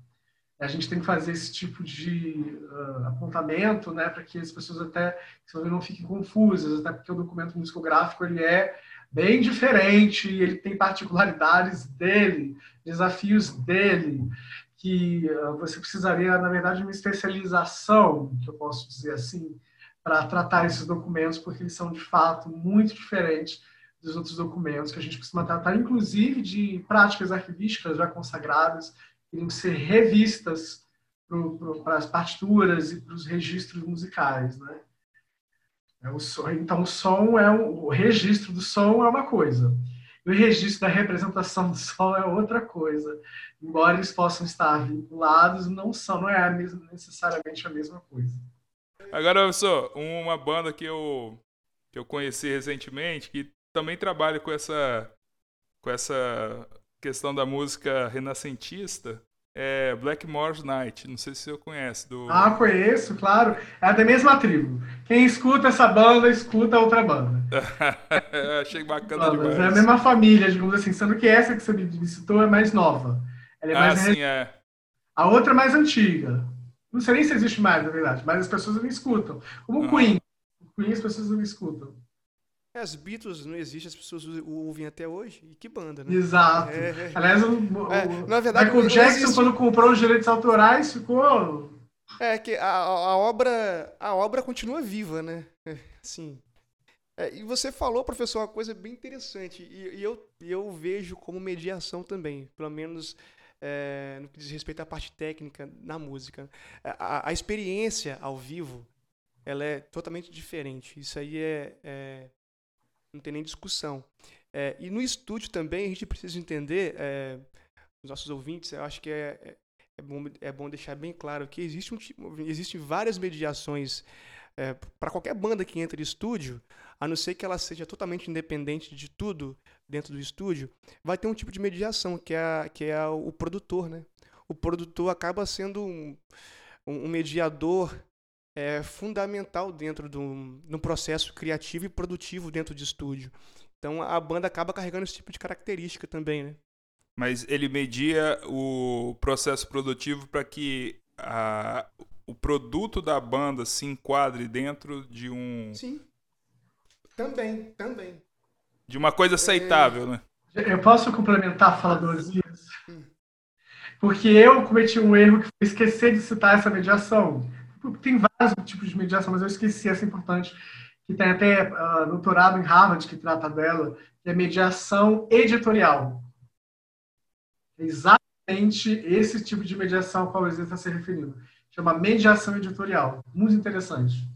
A gente tem que fazer esse tipo de uh, apontamento, né, para que as pessoas até não fiquem confusas, até porque o documento musicográfico ele é bem diferente, ele tem particularidades dele, desafios dele, que uh, você precisaria, na verdade, de uma especialização, que eu posso dizer assim, para tratar esses documentos, porque eles são de fato muito diferentes dos outros documentos que a gente costuma tratar, inclusive de práticas arquivísticas já consagradas, que ser revistas para as partituras e para os registros musicais, né? É o som, então, o som é o, o registro do som é uma coisa, e o registro da representação do som é outra coisa. Embora eles possam estar vinculados, não são, não é a mesma, necessariamente a mesma coisa. Agora, professor, uma banda que eu que eu conheci recentemente que também trabalha com essa com essa questão da música renascentista é Blackmore's Night. Não sei se você conhece. Do... Ah, conheço, claro. É da mesma tribo. Quem escuta essa banda, escuta outra banda. Achei bacana demais. É a mesma família, digamos assim. Sendo que essa que você me citou é mais nova. Ela é ah, mais sim, é. A outra é mais antiga. Não sei nem se existe mais, na verdade, mas as pessoas não escutam. Como o uhum. Queen. O Queen as pessoas não escutam. É, as Beatles não existem, as pessoas ouvem até hoje. E que banda, né? Exato. É, é. Aliás, o, é, na verdade, Michael Jackson, existe... quando comprou os direitos autorais, ficou. É que a, a obra a obra continua viva, né? É, sim. É, e você falou, professor, uma coisa bem interessante. E, e eu, eu vejo como mediação também, pelo menos é, no que diz respeito à parte técnica na música. A, a, experiência ao vivo ela é totalmente diferente. Isso aí é, é não tem nem discussão. É, e no estúdio também a gente precisa entender, é, os nossos ouvintes, eu acho que é, é, é, bom, é bom deixar bem claro que existe um, existem várias mediações é, para qualquer banda que entra em estúdio, a não ser que ela seja totalmente independente de tudo dentro do estúdio, vai ter um tipo de mediação, que é, que é o produtor. Né? O produtor acaba sendo um, um mediador é fundamental dentro do, do processo criativo e produtivo dentro de estúdio. Então a banda acaba carregando esse tipo de característica também, né? Mas ele media o processo produtivo para que a, o produto da banda se enquadre dentro de um. Sim. Também, também. De uma coisa aceitável, é... né? Eu posso complementar a fala do Osias? Hum. Porque eu cometi um erro que foi esquecer de citar essa mediação tem vários tipos de mediação, mas eu esqueci essa importante, que tem até uh, doutorado em Harvard que trata dela, que é mediação editorial. É exatamente esse tipo de mediação ao qual o está se referindo. Chama mediação editorial. Muito interessante.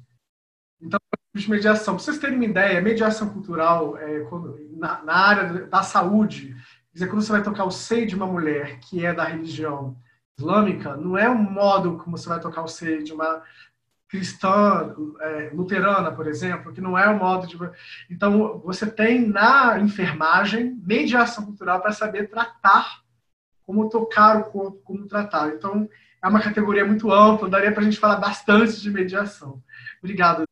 Então, de mediação. Para vocês terem uma ideia, mediação cultural é, na, na, área da saúde, dizer, quando você vai tocar o seio de uma mulher que é da religião islâmica, não é um modo como você vai tocar o seio de uma cristã é, luterana, por exemplo, que não é o modo de. Então, você tem na enfermagem mediação cultural para saber tratar, como tocar o corpo, como tratar. Então, é uma categoria muito ampla, daria para a gente falar bastante de mediação. Obrigado.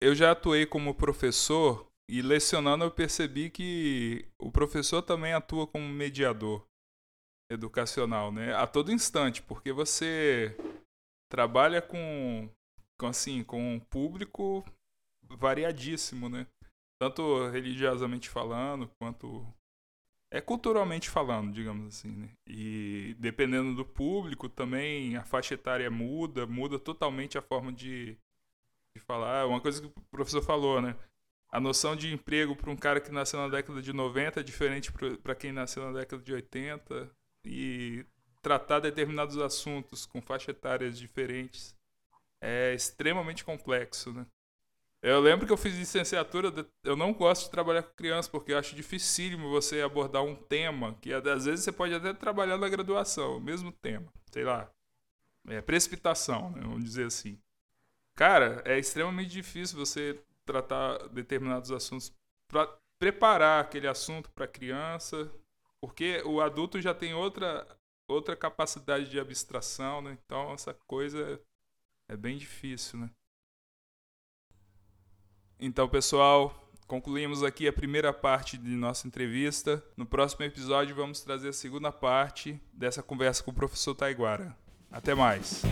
Eu já atuei como professor e lecionando eu percebi que o professor também atua como mediador educacional, né? A todo instante, porque você trabalha com com assim, com um público variadíssimo, né? Tanto religiosamente falando, quanto é culturalmente falando, digamos assim, né? E dependendo do público também a faixa etária muda, muda totalmente a forma de, de falar. Uma coisa que o professor falou, né? A noção de emprego para um cara que nasceu na década de 90 é diferente para quem nasceu na década de 80 e tratar determinados assuntos com faixa etárias diferentes é extremamente complexo, né? Eu lembro que eu fiz licenciatura, eu não gosto de trabalhar com crianças, porque eu acho dificílimo você abordar um tema que às vezes você pode até trabalhar na graduação, o mesmo tema, sei lá, é, precipitação, né, vamos dizer assim. Cara, é extremamente difícil você tratar determinados assuntos para preparar aquele assunto para criança, porque o adulto já tem outra outra capacidade de abstração, né? Então essa coisa é bem difícil, né? Então, pessoal, concluímos aqui a primeira parte de nossa entrevista. No próximo episódio, vamos trazer a segunda parte dessa conversa com o professor Taiguara. Até mais!